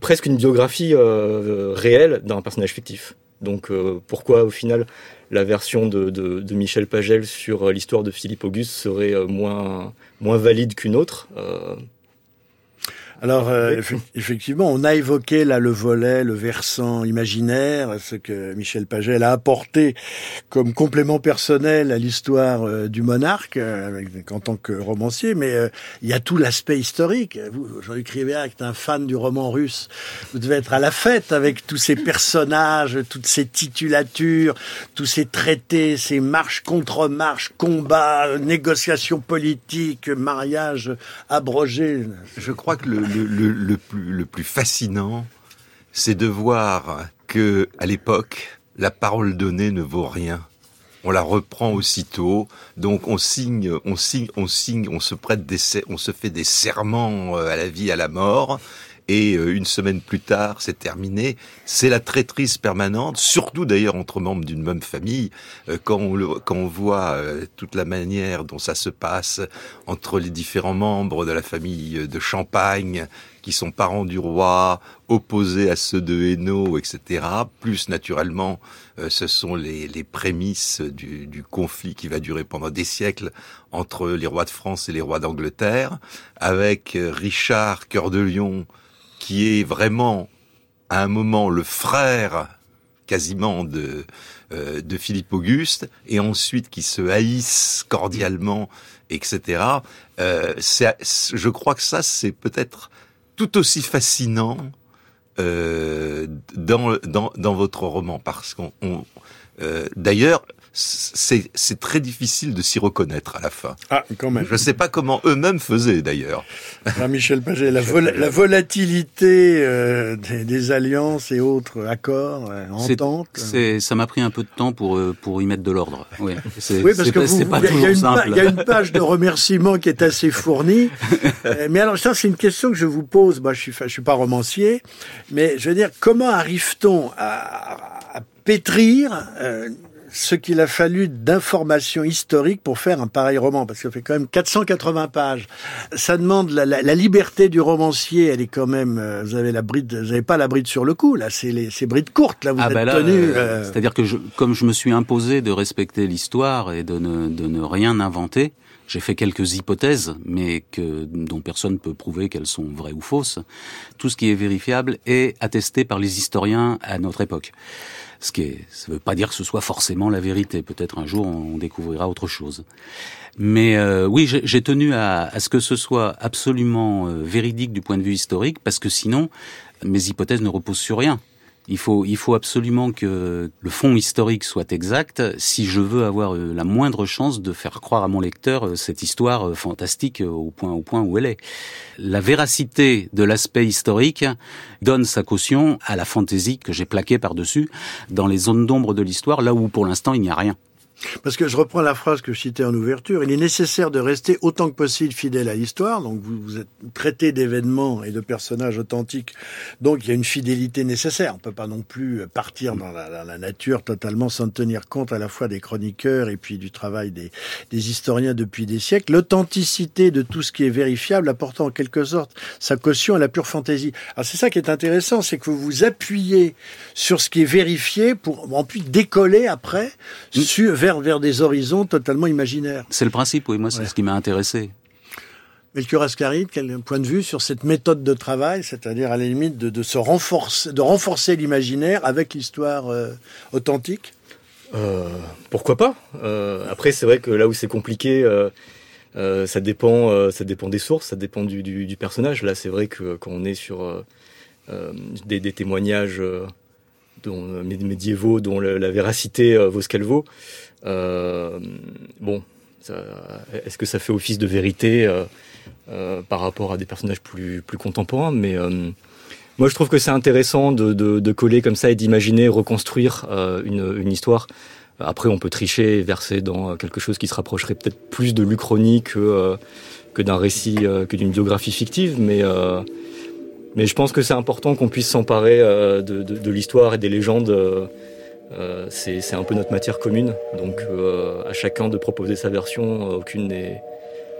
Speaker 3: presque une biographie réelle d'un personnage fictif. Donc pourquoi au final la version de, de, de Michel Pagel sur l'histoire de Philippe Auguste serait moins, moins valide qu'une autre.
Speaker 1: Alors, euh, eff- effectivement, on a évoqué là le volet, le versant imaginaire, ce que Michel Pagel a apporté comme complément personnel à l'histoire euh, du monarque euh, en tant que romancier, mais euh, il y a tout l'aspect historique. Vous, Jean-Luc Rivière, qui est un fan du roman russe, vous devez être à la fête avec tous ces personnages, toutes ces titulatures, tous ces traités, ces marches contre marches, combats, négociations politiques, mariages abrogés.
Speaker 4: Je crois que le, le, plus, plus fascinant, c'est de voir que à l'époque, la parole donnée ne vaut rien. On la reprend aussitôt, donc on signe, on signe, on signe, on se prête des, on se fait des serments euh, à la vie, à la mort, et euh, une semaine plus tard, c'est terminé. C'est la traîtrise permanente, surtout d'ailleurs entre membres d'une même famille, euh, quand on, le- quand on voit euh, toute la manière dont ça se passe entre les différents membres de la famille de Champagne, qui sont parents du roi, opposés à ceux de Hainaut, etc. Plus naturellement, ce sont les, les prémices du, du conflit qui va durer pendant des siècles entre les rois de France et les rois d'Angleterre, avec Richard Cœur de Lion, qui est vraiment à un moment le frère quasiment de euh, Philippe Auguste et ensuite qui se haïssent cordialement etc euh, je crois que ça c'est peut-être tout aussi fascinant euh, dans, dans votre roman parce qu'on on- d'ailleurs c'est c'est très difficile de s'y reconnaître à la fin.
Speaker 1: Ah, quand même.
Speaker 4: Je ne sais pas comment eux-mêmes faisaient d'ailleurs.
Speaker 1: Jean-Michel Paget, la, vol- la volatilité euh, des, des alliances et autres accords, euh,
Speaker 2: C'est-
Speaker 1: ententes.
Speaker 2: C'est, ça m'a pris un peu de temps pour euh, pour y mettre de l'ordre. Oui, c'est,
Speaker 1: Oui, parce
Speaker 2: c'est
Speaker 1: que il y a- une pa-
Speaker 2: simple.
Speaker 1: il y a une page de remerciements qui est assez fournie. Euh, mais alors ça, c'est une question que je vous pose. Moi, je suis, je suis pas romancier, mais je veux dire, comment arrive-t-on à, à pétrir euh, ce qu'il a fallu d'informations historiques pour faire un pareil roman Parce que ça fait quand même 480 pages. Ça demande la, la- la liberté du romancier. Elle est quand même. euh, vous avez la bride, vous avez pas la bride sur le cou. Là, c'est les, c'est brides courtes. Là, vous
Speaker 2: Ah
Speaker 1: êtes
Speaker 2: bah là,
Speaker 1: tenu.
Speaker 2: euh,
Speaker 1: euh,
Speaker 2: c'est-à-dire que je, comme je me suis imposé de respecter l'histoire et de ne, de ne rien inventer, j'ai fait quelques hypothèses, mais que dont personne ne peut prouver qu'elles sont vraies ou fausses. Tout ce qui est vérifiable est attesté par les historiens à notre époque. Ce qui ne veut pas dire que ce soit forcément la vérité. Peut-être un jour on découvrira autre chose. Mais euh, oui, j'ai j'ai tenu à, à ce que ce soit absolument euh, véridique du point de vue historique, parce que sinon, mes hypothèses ne reposent sur rien. Il faut, il faut absolument que le fond historique soit exact si je veux avoir euh, la moindre chance de faire croire à mon lecteur euh, cette histoire euh, fantastique au point, au point où elle est. La véracité de l'aspect historique donne sa caution à la fantaisie que j'ai plaquée par-dessus dans les zones d'ombre de l'histoire, là où pour l'instant il n'y a rien.
Speaker 1: Parce que je reprends la phrase que je citais en ouverture, il est nécessaire de rester autant que possible fidèle à l'histoire, donc vous, vous êtes traité d'événements et de personnages authentiques, donc il y a une fidélité nécessaire. On peut pas non plus partir dans la, dans la nature totalement sans tenir compte à la fois des chroniqueurs et puis du travail des, des historiens depuis des siècles. L'authenticité de tout ce qui est vérifiable apportant en quelque sorte sa caution à la pure fantaisie. Alors c'est ça qui est intéressant, c'est que vous vous appuyez sur ce qui est vérifié pour en puis décoller après sur, vers, vers des horizons totalement imaginaires.
Speaker 2: C'est le principe, oui, moi c'est
Speaker 1: Ouais.
Speaker 2: ce qui m'a intéressé.
Speaker 1: Melchior Ascaride, quel point de vue sur cette méthode de travail, c'est-à-dire à la limite de, de se renforcer, de renforcer l'imaginaire avec l'histoire euh, authentique?
Speaker 3: Euh, pourquoi pas? Euh, Après, c'est vrai que là où c'est compliqué, euh, euh, ça dépend, euh, ça dépend des sources, ça dépend du, du, du personnage. Là, c'est vrai que quand on est sur des, des témoignages dont, médiévaux dont la véracité euh, vaut ce qu'elle vaut, euh, bon, ça- est-ce que ça fait office de vérité euh, euh, par rapport à des personnages plus, plus contemporains Mais euh, moi, je trouve que c'est intéressant de, de, de coller comme ça et d'imaginer reconstruire euh, une, une histoire. Après, on peut tricher et verser dans quelque chose qui se rapprocherait peut-être plus de l'Uchronie que, euh, que d'un récit, euh, que d'une biographie fictive, mais, euh, mais je pense que c'est important qu'on puisse s'emparer euh, de, de, de l'histoire et des légendes. Euh, c'est un peu notre matière commune, donc euh, à chacun de proposer sa version, euh, aucune n'est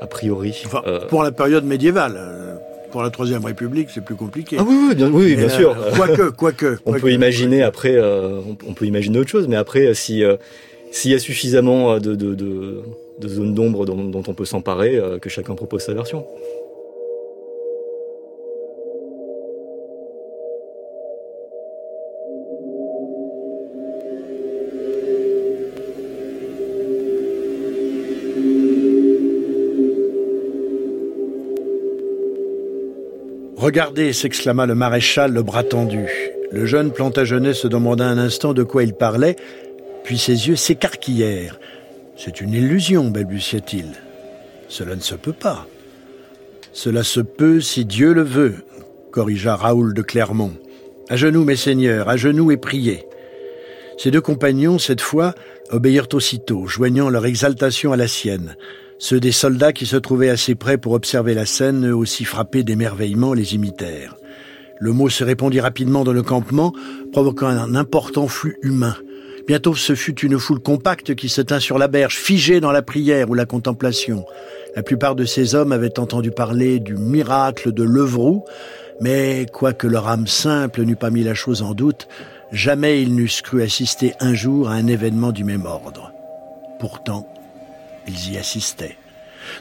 Speaker 3: a priori.
Speaker 1: Enfin, pour la période médiévale. Pour la Troisième République, c'est plus compliqué.
Speaker 3: Ah oui, oui, bien, oui,
Speaker 1: Mais,
Speaker 3: bien
Speaker 1: euh,
Speaker 3: sûr.
Speaker 1: Quoique, quoique.
Speaker 3: On peut imaginer après, euh, on, peut imaginer autre chose, mais après, si euh, s'il y a suffisamment de, de, de, de zones d'ombre dont, dont on peut s'emparer, que chacun propose sa version.
Speaker 1: Regardez, s'exclama le maréchal, le bras tendu. Le jeune Plantagenet se demanda un instant de quoi il parlait, puis ses yeux s'écarquillèrent. C'est une illusion, balbutia-t-il. Cela ne se peut pas. Cela se peut si Dieu le veut, corrigea Raoul de Clermont. À genoux, mes seigneurs, à genoux et priez. Ses deux compagnons, cette fois, obéirent aussitôt, joignant leur exaltation à la sienne. Ceux des soldats qui se trouvaient assez près pour observer la scène, eux aussi frappés d'émerveillement, les imitèrent. Le mot se répandit rapidement dans le campement, provoquant un important flux humain. Bientôt ce fut une foule compacte qui se tint sur la berge, figée dans la prière ou la contemplation. La plupart de ces hommes avaient entendu parler du miracle de Levroux, mais quoique leur âme simple n'eût pas mis la chose en doute, jamais ils n'eussent cru assister un jour à un événement du même ordre. Pourtant, ils y assistaient.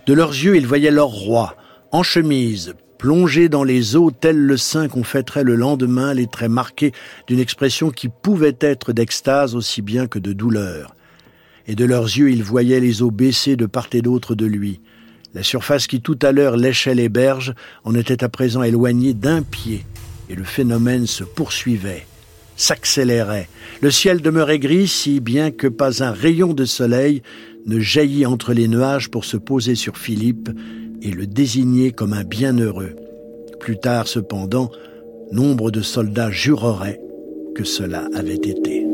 Speaker 1: De leurs yeux, ils voyaient leur roi, en chemise, plongé dans les eaux tel le sein qu'on fêterait le lendemain, les traits marqués d'une expression qui pouvait être d'extase aussi bien que de douleur. Et de leurs yeux, ils voyaient les eaux baisser de part et d'autre de lui. La surface qui tout à l'heure léchait les berges en était à présent éloignée d'un pied, et le phénomène se poursuivait, s'accélérait. Le ciel demeurait gris si bien que pas un rayon de soleil ne jaillit entre les nuages pour se poser sur Philippe et le désigner comme un bienheureux. Plus tard, cependant, nombre de soldats jureraient que cela avait été.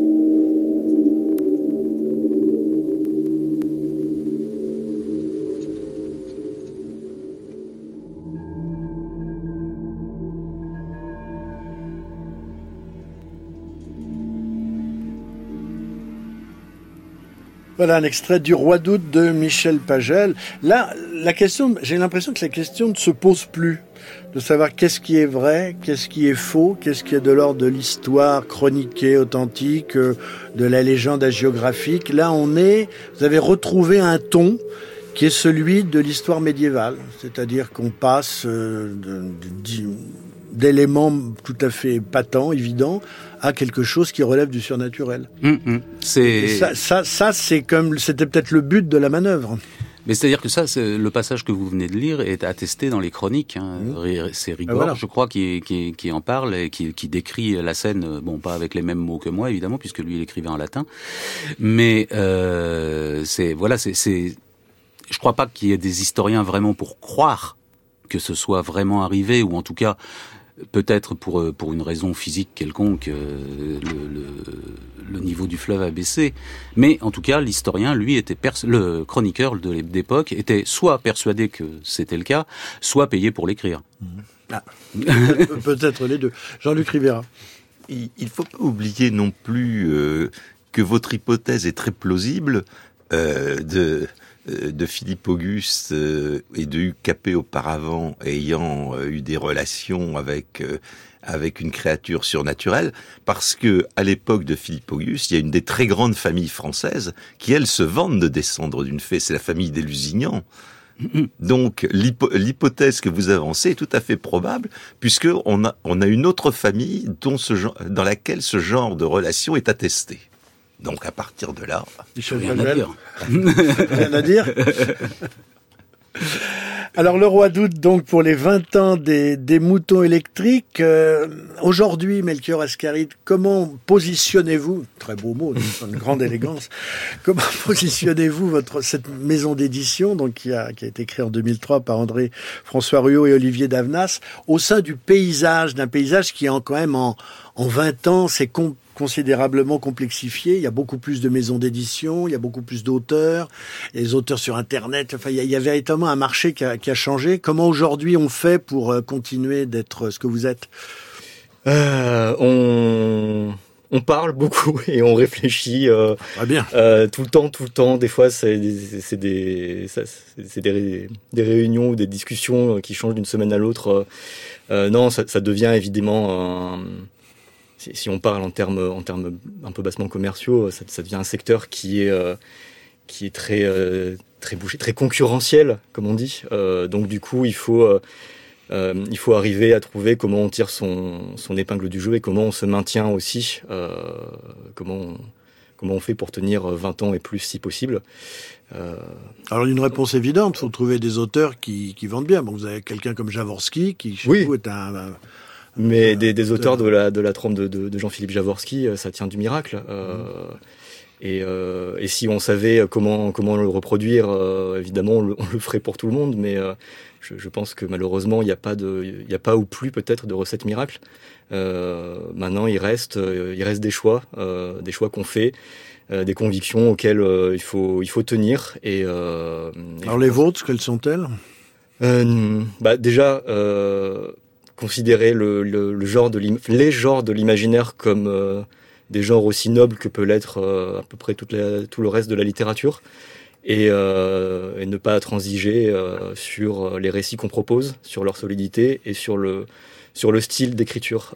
Speaker 1: Voilà un extrait du Roi d'août de Michel Pagel. Là, la question, j'ai l'impression que la question ne se pose plus de savoir qu'est-ce qui est vrai, qu'est-ce qui est faux, qu'est-ce qui est de l'ordre de l'histoire chroniquée, authentique, euh, de la légende hagiographique. Là, on est, vous avez retrouvé un ton qui est celui de l'histoire médiévale, c'est-à-dire qu'on passe euh, d'éléments tout à fait patents, évidents, à quelque chose qui relève du surnaturel.
Speaker 2: Hum, hum. C'est
Speaker 1: ça, ça, ça c'est comme c'était peut-être le but de la manœuvre.
Speaker 2: Mais c'est-à-dire que ça, c'est le passage que vous venez de lire est attesté dans les chroniques. Hein. C'est Rigord,
Speaker 1: voilà.
Speaker 2: je crois, qui, qui, qui, en parle et qui, qui, décrit la scène. Bon, pas avec les mêmes mots que moi, évidemment, puisque lui, il écrivait en latin. Mais euh, c'est voilà, c'est, je crois pas qu'il y ait des historiens vraiment pour croire que ce soit vraiment arrivé, ou en tout cas peut-être pour pour une raison physique quelconque, euh, le, le, le, niveau du fleuve a baissé. Mais en tout cas, l'historien, lui, était le chroniqueur de l'époque, était soit persuadé que c'était le cas, soit payé pour l'écrire.
Speaker 1: Ah. peut-être les deux. Jean-Luc Rivera.
Speaker 4: Il ne faut pas oublier non plus euh, que votre hypothèse est très plausible euh, de de Philippe Auguste euh, et de Hugues Capet auparavant ayant euh, eu des relations avec euh, avec une créature surnaturelle, parce que à l'époque de Philippe Auguste, il y a une des très grandes familles françaises qui, elles, se vantent de descendre d'une fée, c'est la famille des Lusignans. Donc l'hypothèse que vous avancez est tout à fait probable, puisque on a, on a une autre famille dont ce genre, dans laquelle ce genre de relation est attesté. Donc à partir de là,
Speaker 1: Michel
Speaker 2: rien à dire.
Speaker 1: rien à dire. Alors le roi d'août, donc pour les 20 ans des, des moutons électriques, euh, aujourd'hui, Melchior Ascaride, comment positionnez-vous, très beau mot, une grande élégance, comment positionnez-vous votre cette maison d'édition, donc qui a, qui a été créée en 2003 par André François Ruot et Olivier Davnas, au sein du paysage, d'un paysage qui est en, quand même en, en 20 ans, c'est com considérablement complexifié. Il y a beaucoup plus de maisons d'édition, il y a beaucoup plus d'auteurs, les auteurs sur Internet. Enfin, il y, a, il y a véritablement un marché qui a, qui a changé. Comment aujourd'hui on fait pour euh, continuer d'être ce que vous êtes?
Speaker 3: Euh, on on parle beaucoup et on réfléchit euh,
Speaker 1: ah bien.
Speaker 3: Euh, tout le temps, tout le temps. Des fois, c'est des, c'est des, c'est des, des, réunions ou des discussions qui changent d'une semaine à l'autre. Euh, non, ça, ça, devient évidemment un, si, on parle en termes en termes un peu bassement commerciaux, ça, ça devient un secteur qui est euh, qui est très euh, très bouché, très concurrentiel, comme on dit. Euh, donc du coup, il faut euh, il faut arriver à trouver comment on tire son son épingle du jeu et comment on se maintient aussi, comment on, comment on fait pour tenir 20 ans et plus si possible.
Speaker 1: Euh... Alors une réponse évidente, faut trouver des auteurs qui, qui vendent bien. Bon, vous avez quelqu'un comme Javorski qui chez
Speaker 3: Oui.
Speaker 1: vous est un, un-
Speaker 3: Mais des, des
Speaker 1: de-
Speaker 3: auteurs de la, de la trompe de, de, de Jean-Philippe Javorski, euh, ça tient du miracle. Euh, et, euh, et si on savait comment, comment le reproduire, euh, évidemment, on le, on le ferait pour tout le monde. Mais euh, je, je pense que malheureusement, il n'y a pas de, a pas ou plus peut-être de recette miracle. Euh, maintenant, il reste, il reste des choix, euh, des choix qu'on fait, euh, des convictions auxquelles euh, il faut, il faut tenir. Et, euh, et
Speaker 1: Alors les vôtres, quelles sont-elles?
Speaker 3: Euh, bah déjà euh, considérer le, le, genre de les genres de l'imaginaire comme euh, des genres aussi nobles que peut l'être euh, à peu près toute la- tout le reste de la littérature et, euh, ne pas transiger sur les récits qu'on propose, sur leur solidité et sur le sur le style d'écriture.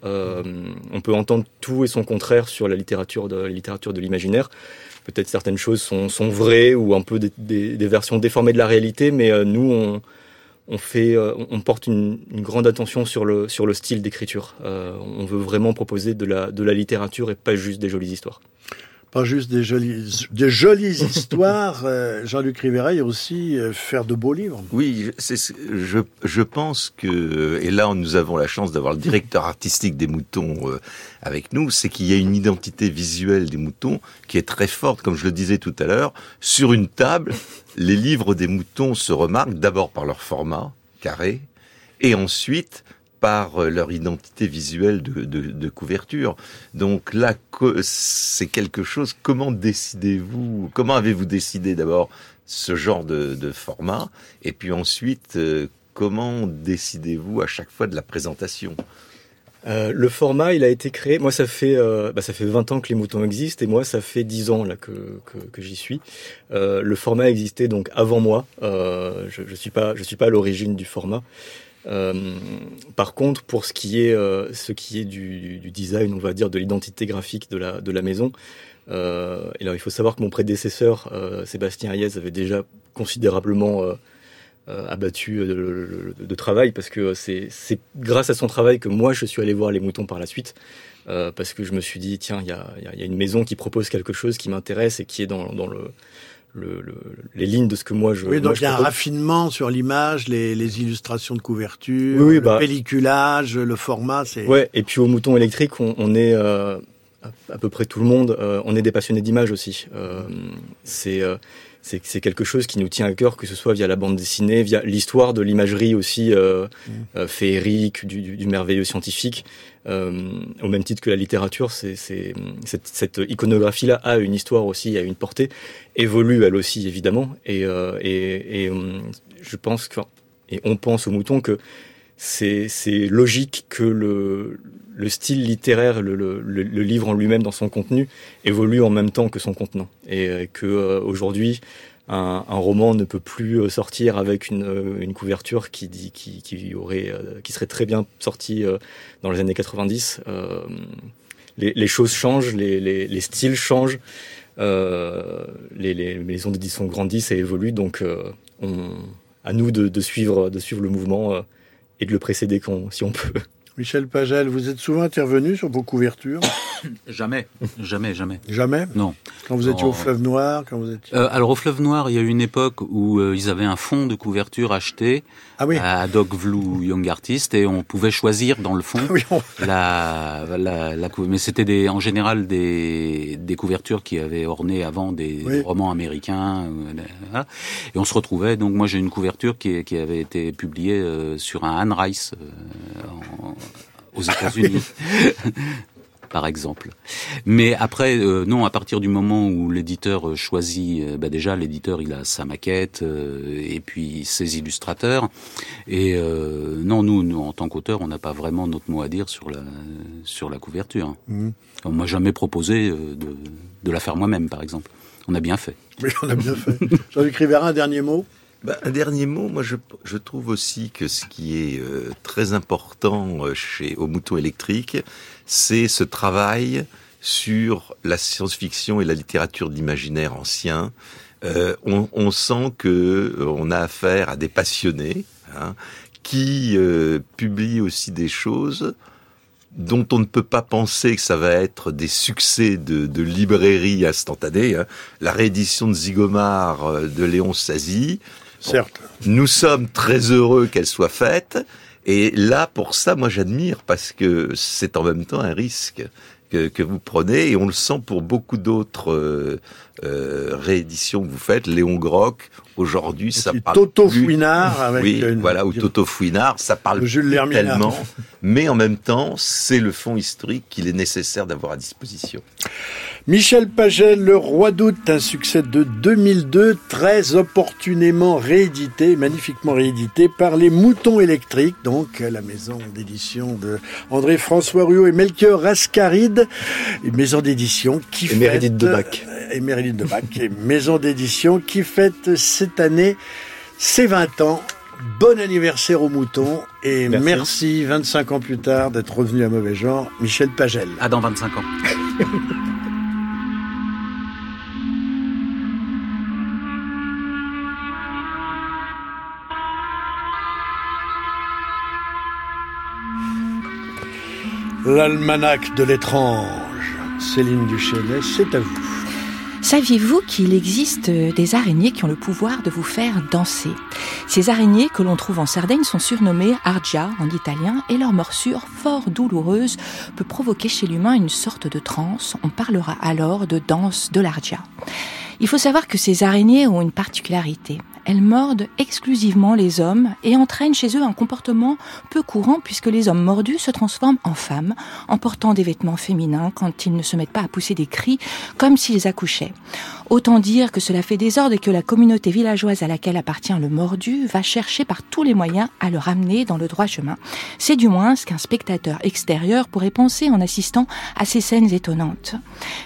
Speaker 3: On peut entendre tout et son contraire sur la littérature de la littérature de l'imaginaire. Peut-être certaines choses sont, sont vraies ou un peu des, des, versions déformées de la réalité, mais nous on on fait, euh, on porte une, une grande attention sur le sur le style d'écriture. Euh, on veut vraiment proposer de la de la littérature et pas juste des jolies histoires.
Speaker 1: Pas juste des jolies, des jolies histoires. euh, Jean-Luc Rivera, il y a aussi euh, faire de beaux livres.
Speaker 4: Oui, je- c'est ce- je, je pense que, et là nous avons la chance d'avoir le directeur artistique des moutons euh, avec nous, c'est qu'il y a une identité visuelle des moutons qui est très forte, comme je le disais tout à l'heure. Sur une table, les livres des moutons se remarquent d'abord par leur format carré, et ensuite par euh, leur identité visuelle de, couverture. Donc là, c'est quelque chose. Comment décidez-vous Comment avez-vous décidé d'abord ce genre de, format? Et puis ensuite, euh, comment décidez-vous à chaque fois de la présentation?
Speaker 3: Euh, le format, il a été créé. Moi, ça fait bah, ça fait 20 ans que les moutons existent et moi, ça fait 10 ans là que j'y suis. Le format existait donc avant moi. Je, je suis pas je suis pas à l'origine du format. Euh, par contre, pour ce qui est euh, ce qui est du, du, design, on va dire de l'identité graphique de la de la maison. Euh, alors, il faut savoir que mon prédécesseur euh, Sébastien Hayez avait déjà considérablement euh, abattu de, de- de travail parce que c'est grâce à son travail que moi je suis allé voir les moutons par la suite parce que je me suis dit tiens il y a, y a une maison qui propose quelque chose qui m'intéresse et qui est dans, dans le, le, le- les lignes de ce que moi je
Speaker 1: Oui,
Speaker 3: moi,
Speaker 1: donc
Speaker 3: je
Speaker 1: il y a un raffinement sur l'image, les, les illustrations de couverture,
Speaker 3: Oui, oui,
Speaker 1: le
Speaker 3: bah-
Speaker 1: pelliculage, le format. C'est
Speaker 3: Ouais, et puis au mouton électrique, on, on est euh, à, à peu près tout le monde, euh, on est des passionnés d'image aussi. Euh, c'est euh, c'est c'est quelque chose qui nous tient à cœur, que ce soit via la bande dessinée, via l'histoire de l'imagerie aussi euh, euh, féerique, du, du, du merveilleux scientifique. Euh, au même titre que la littérature, c'est c'est- cette, cette iconographie-là a une histoire aussi, a une portée, évolue elle aussi évidemment, et, euh, et, et hum, je pense que et on pense au mouton que c'est logique que le, le style littéraire, le, le, le- livre en lui-même dans son contenu évolue en même temps que son contenant, et euh, que euh, aujourd'hui un, un roman ne peut plus euh, sortir avec une, euh, une couverture qui dit qui, qui aurait qui serait très bien sortie dans les années 90. Euh, les, les choses changent, les, les, les styles changent, euh, les, maisons d'édition grandissent et évoluent, donc euh, on, à nous de, de suivre de suivre le mouvement et de le précéder quand, si on peut.
Speaker 1: Michel Pagel, vous êtes souvent intervenu sur vos couvertures
Speaker 2: Jamais, jamais, jamais.
Speaker 1: Jamais
Speaker 2: Non.
Speaker 1: Quand vous étiez au Fleuve Noir, quand vous étiez...
Speaker 2: Euh, alors au Fleuve Noir, il y a eu une époque où euh, ils avaient un fond de couverture acheté
Speaker 1: Ah oui,
Speaker 2: à Doc Vlou Young Artist et on pouvait choisir dans le fond
Speaker 1: oui on-
Speaker 2: la, la, la cou- mais c'était en général des, des couvertures qui avaient orné avant des,
Speaker 1: Oui.
Speaker 2: romans américains. euh, voilà. Et on se retrouvait. Donc moi j'ai une couverture qui, qui avait été publiée euh, sur un Anne Rice en- aux États-Unis. Par exemple. Mais après, euh, non, à partir du moment où l'éditeur euh, choisit, euh, bah déjà l'éditeur il a sa maquette euh, et puis ses illustrateurs. Et euh, non, nous, nous en tant qu'auteur, on n'a pas vraiment notre mot à dire sur la sur la couverture.
Speaker 1: Mhm.
Speaker 2: On m'a jamais proposé euh, de, de la faire moi-même, par exemple. On a bien fait.
Speaker 1: oui, on a bien fait. Jean-Luc Rivera, un dernier mot?
Speaker 4: Bah, un dernier mot, moi je, je trouve aussi que ce qui est euh, très important euh, chez au mouton électrique, c'est ce travail sur la science-fiction et la littérature d'imaginaire ancien. Euh, on, sent que on a affaire à des passionnés hein, qui publient aussi des choses dont on ne peut pas penser que ça va être des succès de, librairie instantanée. hein. La réédition de Zigomar de Léon Sazy.
Speaker 1: Certes.
Speaker 4: Nous sommes très heureux qu'elle soit faite. Et là, pour ça, moi, j'admire parce que c'est en même temps un risque que, que vous prenez et on le sent pour beaucoup d'autres euh, euh, rééditions que vous faites. Léon Groc, aujourd'hui, ça parle
Speaker 1: Toto
Speaker 4: plus.
Speaker 1: Fouinard avec
Speaker 4: oui,
Speaker 1: une-
Speaker 4: voilà, ou Toto Fouinard, ça parle
Speaker 1: Le Jules
Speaker 4: tellement, mais en même temps, c'est le fond historique qu'il est nécessaire d'avoir à disposition.
Speaker 1: Michel Pagel, Le Roi d'août, un succès de 2002, très opportunément réédité, magnifiquement réédité par les Moutons électriques, donc la maison d'édition de André-François Ruot et Melchior Rascaride, une maison d'édition qui
Speaker 3: Et
Speaker 1: fête...
Speaker 3: Meredith Debac.
Speaker 1: Et Meredith Debac, et maison d'édition qui fête cette année ses 20 ans. Bon anniversaire aux moutons et merci.
Speaker 3: Merci.
Speaker 1: 25 ans plus tard d'être revenu à mauvais genre, Michel Pagel.
Speaker 2: Ah, dans 25 ans.
Speaker 1: L'almanach de l'étrange. Céline Duchesnet, c'est à vous.
Speaker 6: Saviez-vous qu'il existe des araignées qui ont le pouvoir de vous faire danser? Ces araignées que l'on trouve en Sardaigne sont surnommées argia en italien et leur morsure fort douloureuse peut provoquer chez l'humain une sorte de transe. On parlera alors de danse de l'argia. Il faut savoir que ces araignées ont une particularité. Elles mordent exclusivement les hommes et entraînent chez eux un comportement peu courant puisque les hommes mordus se transforment en femmes en portant des vêtements féminins quand ils ne se mettent pas à pousser des cris comme s'ils accouchaient. Autant dire que cela fait désordre et que la communauté villageoise à laquelle appartient le mordu va chercher par tous les moyens à le ramener dans le droit chemin. C'est du moins ce qu'un spectateur extérieur pourrait penser en assistant à ces scènes étonnantes.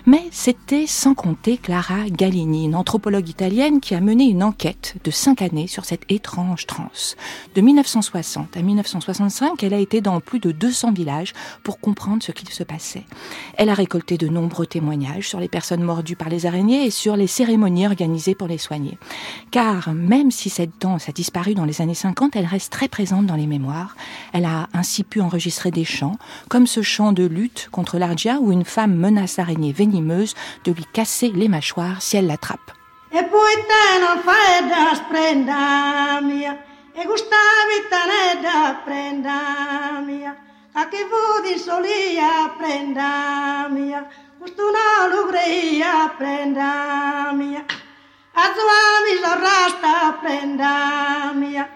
Speaker 6: Mais c'était sans compter Clara Gallini, une anthropologue italienne qui a mené une enquête de cinq années sur cette étrange transe. De 1960 à 1965, elle a été dans plus de 200 villages pour comprendre ce qu'il se passait. Elle a récolté de nombreux témoignages sur les personnes mordues par les araignées et sur les cérémonies organisées pour les soigner. Car même si cette danse a disparu dans les années 50, elle reste très présente dans les mémoires. Elle a ainsi pu enregistrer des chants, comme ce chant de lutte contre l'argia où une femme menace l'araignée venimeuse de lui casser les mâchoires si elle l'attrape.
Speaker 8: E poi te non fai da sprenda mia, e gustavi te ne da prenda mia, a che vudi solia prenda mia, gusto una lugreia prenda mia, a zoami sorrasta prenda mia,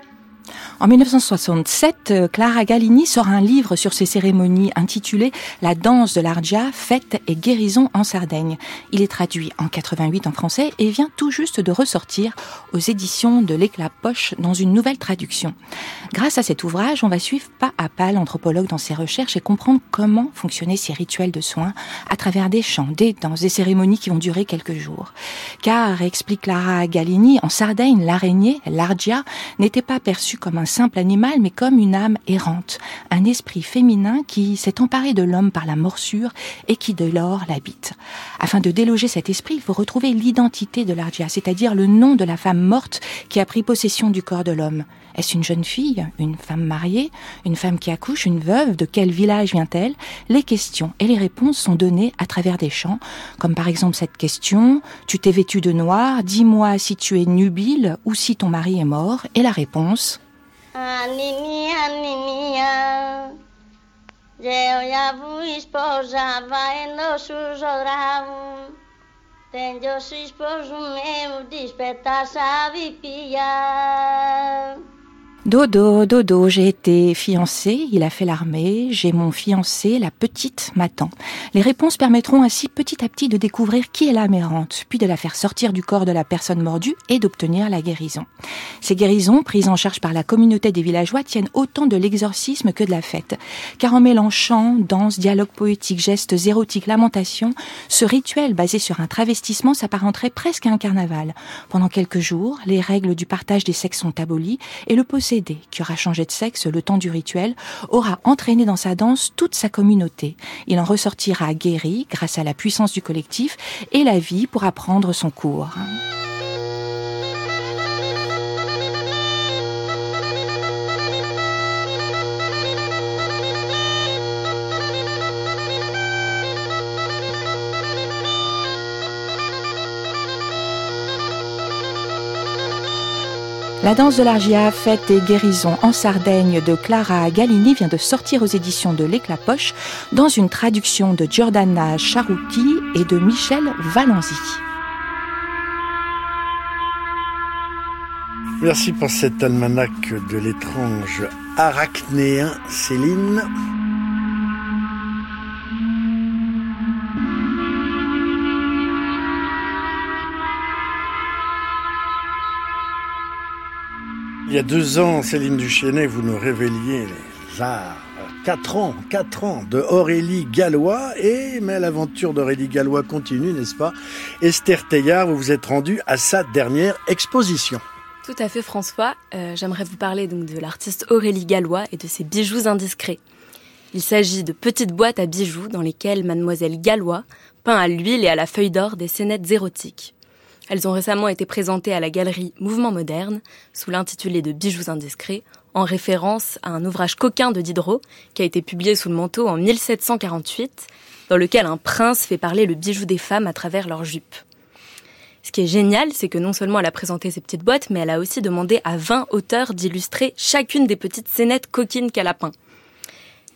Speaker 6: En 1967, euh, Clara Gallini sort un livre sur ces cérémonies intitulé La danse de l'argia, fête et guérison en Sardaigne. Il est traduit en 88 en français et vient tout juste de ressortir aux éditions de l'Éclat Poche dans une nouvelle traduction. Grâce à cet ouvrage, on va suivre pas à pas l'anthropologue dans ses recherches et comprendre comment fonctionnaient ces rituels de soins à travers des chants, des danses, des cérémonies qui vont durer quelques jours. Car, explique Clara Gallini, en Sardaigne, l'araignée, l'argia, n'était pas perçue comme un simple animal, mais comme une âme errante, un esprit féminin qui s'est emparé de l'homme par la morsure et qui de lors l'habite. Afin de déloger cet esprit, il faut retrouver l'identité de l'argia, c'est-à-dire le nom de la femme morte qui a pris possession du corps de l'homme. Est-ce une jeune fille, une femme mariée, une femme qui accouche, une veuve? De quel village vient-elle? Les questions et les réponses sont données à travers des chants, comme par exemple cette question Tu t'es vêtu de noir, dis-moi si tu es nubile ou si ton mari est mort? Et la réponse
Speaker 9: Ανινία, ανινία, γεωλιά βουής πόζα, ενός σου ζωδράβου, τέντιος εις πόζου με μου της πετάσα βιπία.
Speaker 6: Dodo, Dodo, j'ai été fiancée, il a fait l'armée, j'ai mon fiancé, la petite m'attend. Les réponses permettront ainsi petit à petit de découvrir qui est l'âme errante, puis de la faire sortir du corps de la personne mordue et d'obtenir la guérison. Ces guérisons, prises en charge par la communauté des villageois, tiennent autant de l'exorcisme que de la fête. Car en mêlant chant, danse, dialogue poétique, gestes érotiques, lamentations, ce rituel basé sur un travestissement s'apparenterait presque à un carnaval. Pendant quelques jours, les règles du partage des sexes sont abolies et le qui aura changé de sexe le temps du rituel, aura entraîné dans sa danse toute sa communauté. Il en ressortira guéri grâce à la puissance du collectif et la vie pourra prendre son cours. La danse de l'argia, fête et guérison en Sardaigne de Clara Galini vient de sortir aux éditions de l'Éclat Poche dans une traduction de Giordana Charouti et de Michel Valenzi.
Speaker 1: Merci pour cet almanach de l'étrange arachnéen, Céline. Y a deux ans, Céline Duchesnay, vous nous révéliez les arts. Quatre ans, quatre ans de Aurélie Gallois. Et, mais l'aventure d'Aurélie Gallois continue, n'est-ce pas? Esther Teillard, vous vous êtes rendue à sa dernière exposition.
Speaker 10: Tout à fait François, Euh, j'aimerais vous parler donc de l'artiste Aurélie Gallois et de ses bijoux indiscrets. Il s'agit de petites boîtes à bijoux dans lesquelles mademoiselle Gallois peint à l'huile et à la feuille d'or des scénettes érotiques. Elles ont récemment été présentées à la galerie Mouvement Moderne sous l'intitulé de Bijoux indiscrets en référence à un ouvrage coquin de Diderot qui a été publié sous le manteau en 1748 dans lequel un prince fait parler le bijou des femmes à travers leurs jupes. Ce qui est génial, c'est que non seulement elle a présenté ces petites boîtes, mais elle a aussi demandé à 20 auteurs d'illustrer chacune des petites scénettes coquines qu'elle a peint.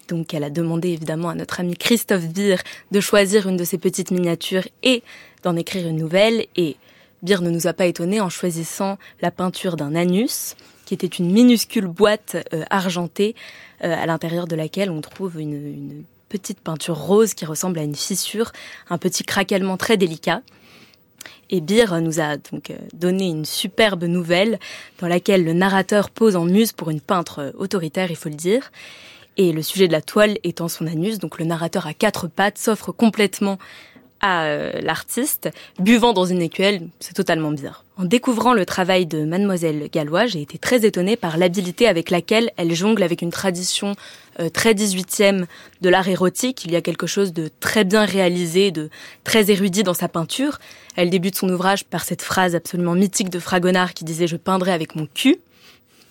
Speaker 10: Donc elle a demandé évidemment à notre ami Christophe Beer de choisir une de ces petites miniatures et d'en écrire une nouvelle. Et Beer ne nous a pas étonnés en choisissant la peinture d'un anus, qui était une minuscule boîte euh, argentée euh, à l'intérieur de laquelle on trouve une, petite peinture rose qui ressemble à une fissure, un petit craquellement très délicat. Et Beer nous a donc euh, donné une superbe nouvelle dans laquelle le narrateur pose en muse pour une peintre autoritaire, il faut le dire. Et le sujet de la toile étant son anus, donc le narrateur à quatre pattes s'offre complètement à euh, l'artiste, buvant dans une écuelle, c'est totalement bizarre. En découvrant le travail de mademoiselle Gallois, j'ai été très étonnée par l'habileté avec laquelle elle jongle avec une tradition euh, très 18e de l'art érotique. Il y a quelque chose de très bien réalisé, de très érudit dans sa peinture. Elle débute son ouvrage par cette phrase absolument mythique de Fragonard qui disait « Je peindrai avec mon cul ».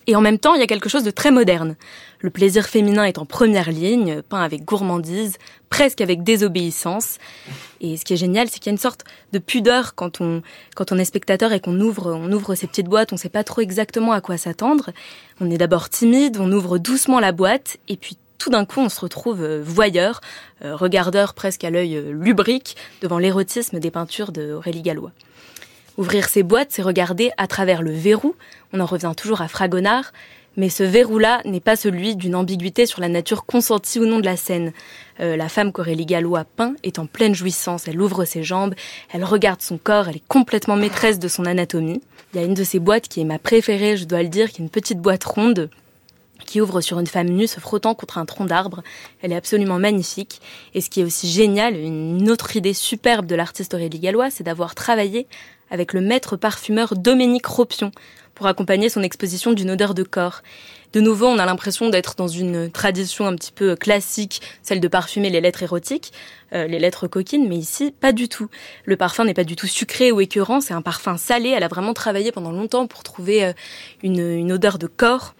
Speaker 10: Et en même temps, il y a quelque chose de très moderne. Le plaisir féminin est en première ligne, peint avec gourmandise, presque avec désobéissance. Et ce qui est génial, c'est qu'il y a une sorte de pudeur quand on, quand on est spectateur et qu'on ouvre, on ouvre ces petites boîtes, on sait pas trop exactement à quoi s'attendre. On est d'abord timide, on ouvre doucement la boîte, et puis tout d'un coup, on se retrouve euh, voyeur, euh, regardeur presque à l'œil euh, lubrique devant l'érotisme des peintures d'Aurélie Gallois. Ouvrir ces boîtes, c'est regarder à travers le verrou. On en revient toujours à Fragonard. Mais ce verrou-là n'est pas celui d'une ambiguïté sur la nature consentie ou non de la scène. Euh, la femme qu'Aurélie Gallois peint est en pleine jouissance. Elle ouvre ses jambes, elle regarde son corps, elle est complètement maîtresse de son anatomie. Il y a une de ces boîtes qui est ma préférée, je dois le dire, qui est une petite boîte ronde qui ouvre sur une femme nue se frottant contre un tronc d'arbre. Elle est absolument magnifique. Et ce qui est aussi génial, une autre idée superbe de l'artiste Aurélie Gallois, c'est d'avoir travaillé avec le maître parfumeur Dominique Ropion pour accompagner son exposition d'une odeur de corps. De nouveau, on a l'impression d'être dans une tradition un petit peu classique, celle de parfumer les lettres érotiques, euh, les lettres coquines, mais ici, pas du tout. Le parfum n'est pas du tout sucré ou écœurant, c'est un parfum salé. Elle a vraiment travaillé pendant longtemps pour trouver euh, une, une odeur de corps.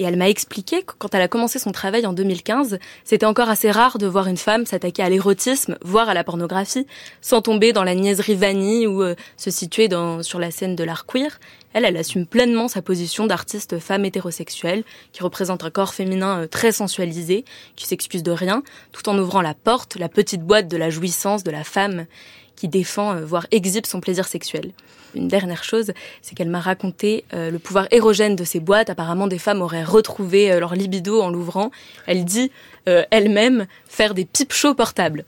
Speaker 10: Et elle m'a expliqué que quand elle a commencé son travail en 2015, c'était encore assez rare de voir une femme s'attaquer à l'érotisme, voire à la pornographie, sans tomber dans la niaiserie vanille ou euh, se situer sur la scène de l'art queer. Elle, elle assume pleinement sa position d'artiste femme hétérosexuelle, qui représente un corps féminin euh, très sensualisé, qui s'excuse de rien, tout en ouvrant la porte, la petite boîte de la jouissance de la femme qui défend, euh, voire exhibe son plaisir sexuel. Une dernière chose, c'est qu'elle m'a raconté euh, le pouvoir érogène de ces boîtes. Apparemment, des femmes auraient retrouvé euh, leur libido en l'ouvrant. Elle dit elle-même faire des pipe shows portables.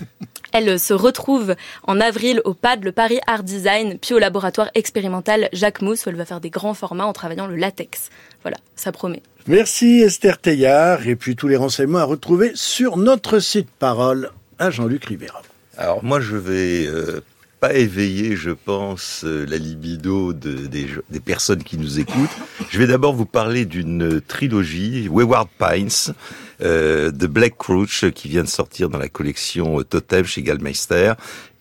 Speaker 10: Elle se retrouve en avril au PAD, le Paris Art Design, puis au laboratoire expérimental Jacques Mousse, où elle va faire des grands formats en travaillant le latex. Voilà, ça promet.
Speaker 1: Merci Esther Teillard. Et puis tous les renseignements à retrouver sur notre site Parole à Jean-Luc Rivera.
Speaker 4: Alors moi, je vais euh, pas éveiller, je pense, euh, la libido de, des, des personnes qui nous écoutent. Je vais d'abord vous parler d'une trilogie, Wayward Pines, euh, de Black Crouch, qui vient de sortir dans la collection euh, Totem chez Gallmeister.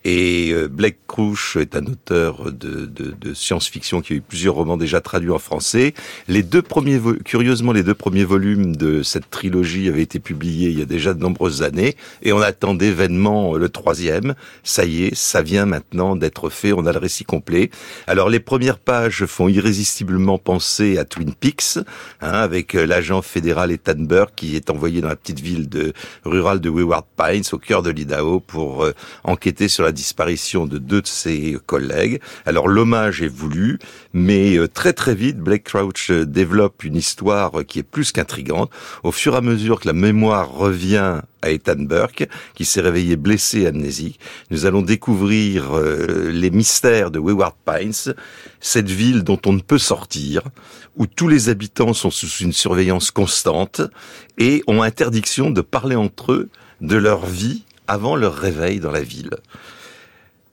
Speaker 4: Et euh, Blake Crouch est un auteur de, de, de science-fiction qui a eu plusieurs romans déjà traduits en français. Les deux premiers, curieusement, les deux premiers volumes de cette trilogie avaient été publiés il y a déjà de nombreuses années, et on attendait vainement le troisième. Ça y est, ça vient maintenant d'être fait. On a le récit complet. Alors les premières pages font irrésistiblement penser à Twin Peaks, hein, avec euh, l'agent fédéral Ethan Burke qui est envoyé dans la petite ville de, rurale de Wayward Pines, au cœur de l'Idaho, pour euh, enquêter sur la disparition de deux de ses collègues. Alors l'hommage est voulu, mais euh, très très vite, Blake Crouch euh, développe une histoire euh, qui est plus qu'intrigante. Au fur et à mesure que la mémoire revient à Ethan Burke, qui s'est réveillé blessé amnésique, nous allons découvrir euh, les mystères de Wayward Pines, cette ville dont on ne peut sortir, où tous les habitants sont sous une surveillance constante et ont interdiction de parler entre eux de leur vie avant leur réveil dans la ville.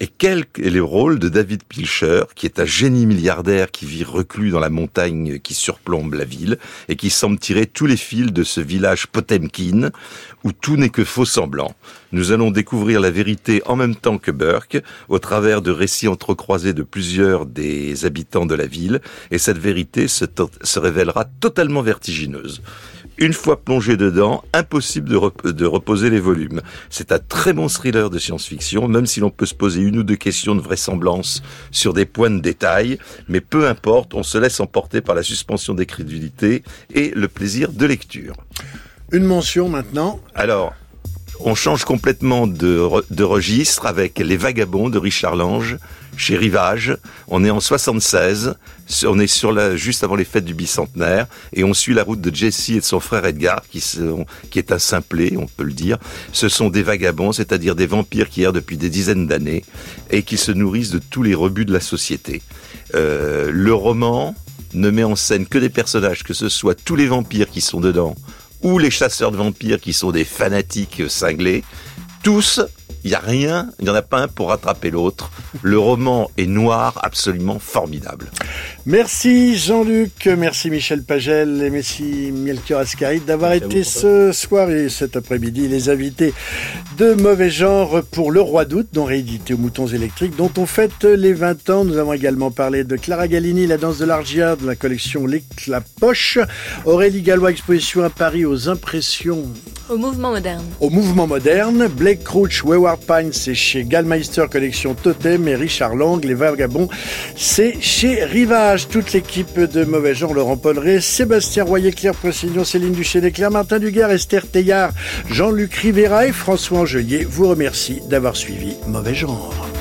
Speaker 4: Et quel est le rôle de David Pilcher, qui est un génie milliardaire qui vit reclus dans la montagne qui surplombe la ville et qui semble tirer tous les fils de ce village Potemkin où tout n'est que faux semblant? Nous allons découvrir la vérité en même temps que Burke au travers de récits entrecroisés de plusieurs des habitants de la ville et cette vérité se, se révélera totalement vertigineuse. Une fois plongé dedans, impossible de, rep- de reposer les volumes. C'est un très bon thriller de science-fiction, même si l'on peut se poser une ou deux questions de vraisemblance sur des points de détail, mais peu importe, on se laisse emporter par la suspension d'incrédulité et le plaisir de lecture.
Speaker 1: Une mention maintenant.
Speaker 4: Alors, on change complètement de, re- de registre avec Les Vagabonds de Richard Lange chez Rivage. On est en 76, on est sur la, juste avant les fêtes du bicentenaire et on suit la route de Jesse et de son frère Edgar qui, sont, qui est un simplet, on peut le dire. Ce sont des vagabonds, c'est-à-dire des vampires qui errent depuis des dizaines d'années et qui se nourrissent de tous les rebuts de la société. Euh, le roman ne met en scène que des personnages, que ce soit tous les vampires qui sont dedans ou les chasseurs de vampires qui sont des fanatiques cinglés, tous, il n'y a rien, il n'y en a pas un pour rattraper l'autre. Le roman est noir, absolument formidable.
Speaker 1: Merci Jean-Luc, merci Michel Pagel et merci Melchior Ascaride d'avoir été ce soir et cet après-midi les invités de mauvais genre pour Le Roi d'août, dont réédité aux Moutons électriques, dont on fête les 20 ans. Nous avons également parlé de Clara Gallini, la danse de l'Argia, de la collection L'éclat poche. Aurélie Gallois, exposition à Paris aux impressions
Speaker 10: Au mouvement moderne.
Speaker 1: au mouvement moderne. Blake Crouch, Wayward Pines, c'est chez Gallmeister Collection Totem et Richard Lang, Les Vagabonds, c'est chez Rivage. Toute l'équipe de Mauvais Genre, Laurent Polleret, Sébastien Royer, Claire Pressignon, Céline Duchesne-Claire, Martin Duguerre, Esther Teillard, Jean-Luc Rivera et François Angelier vous remercie d'avoir suivi Mauvais Genre.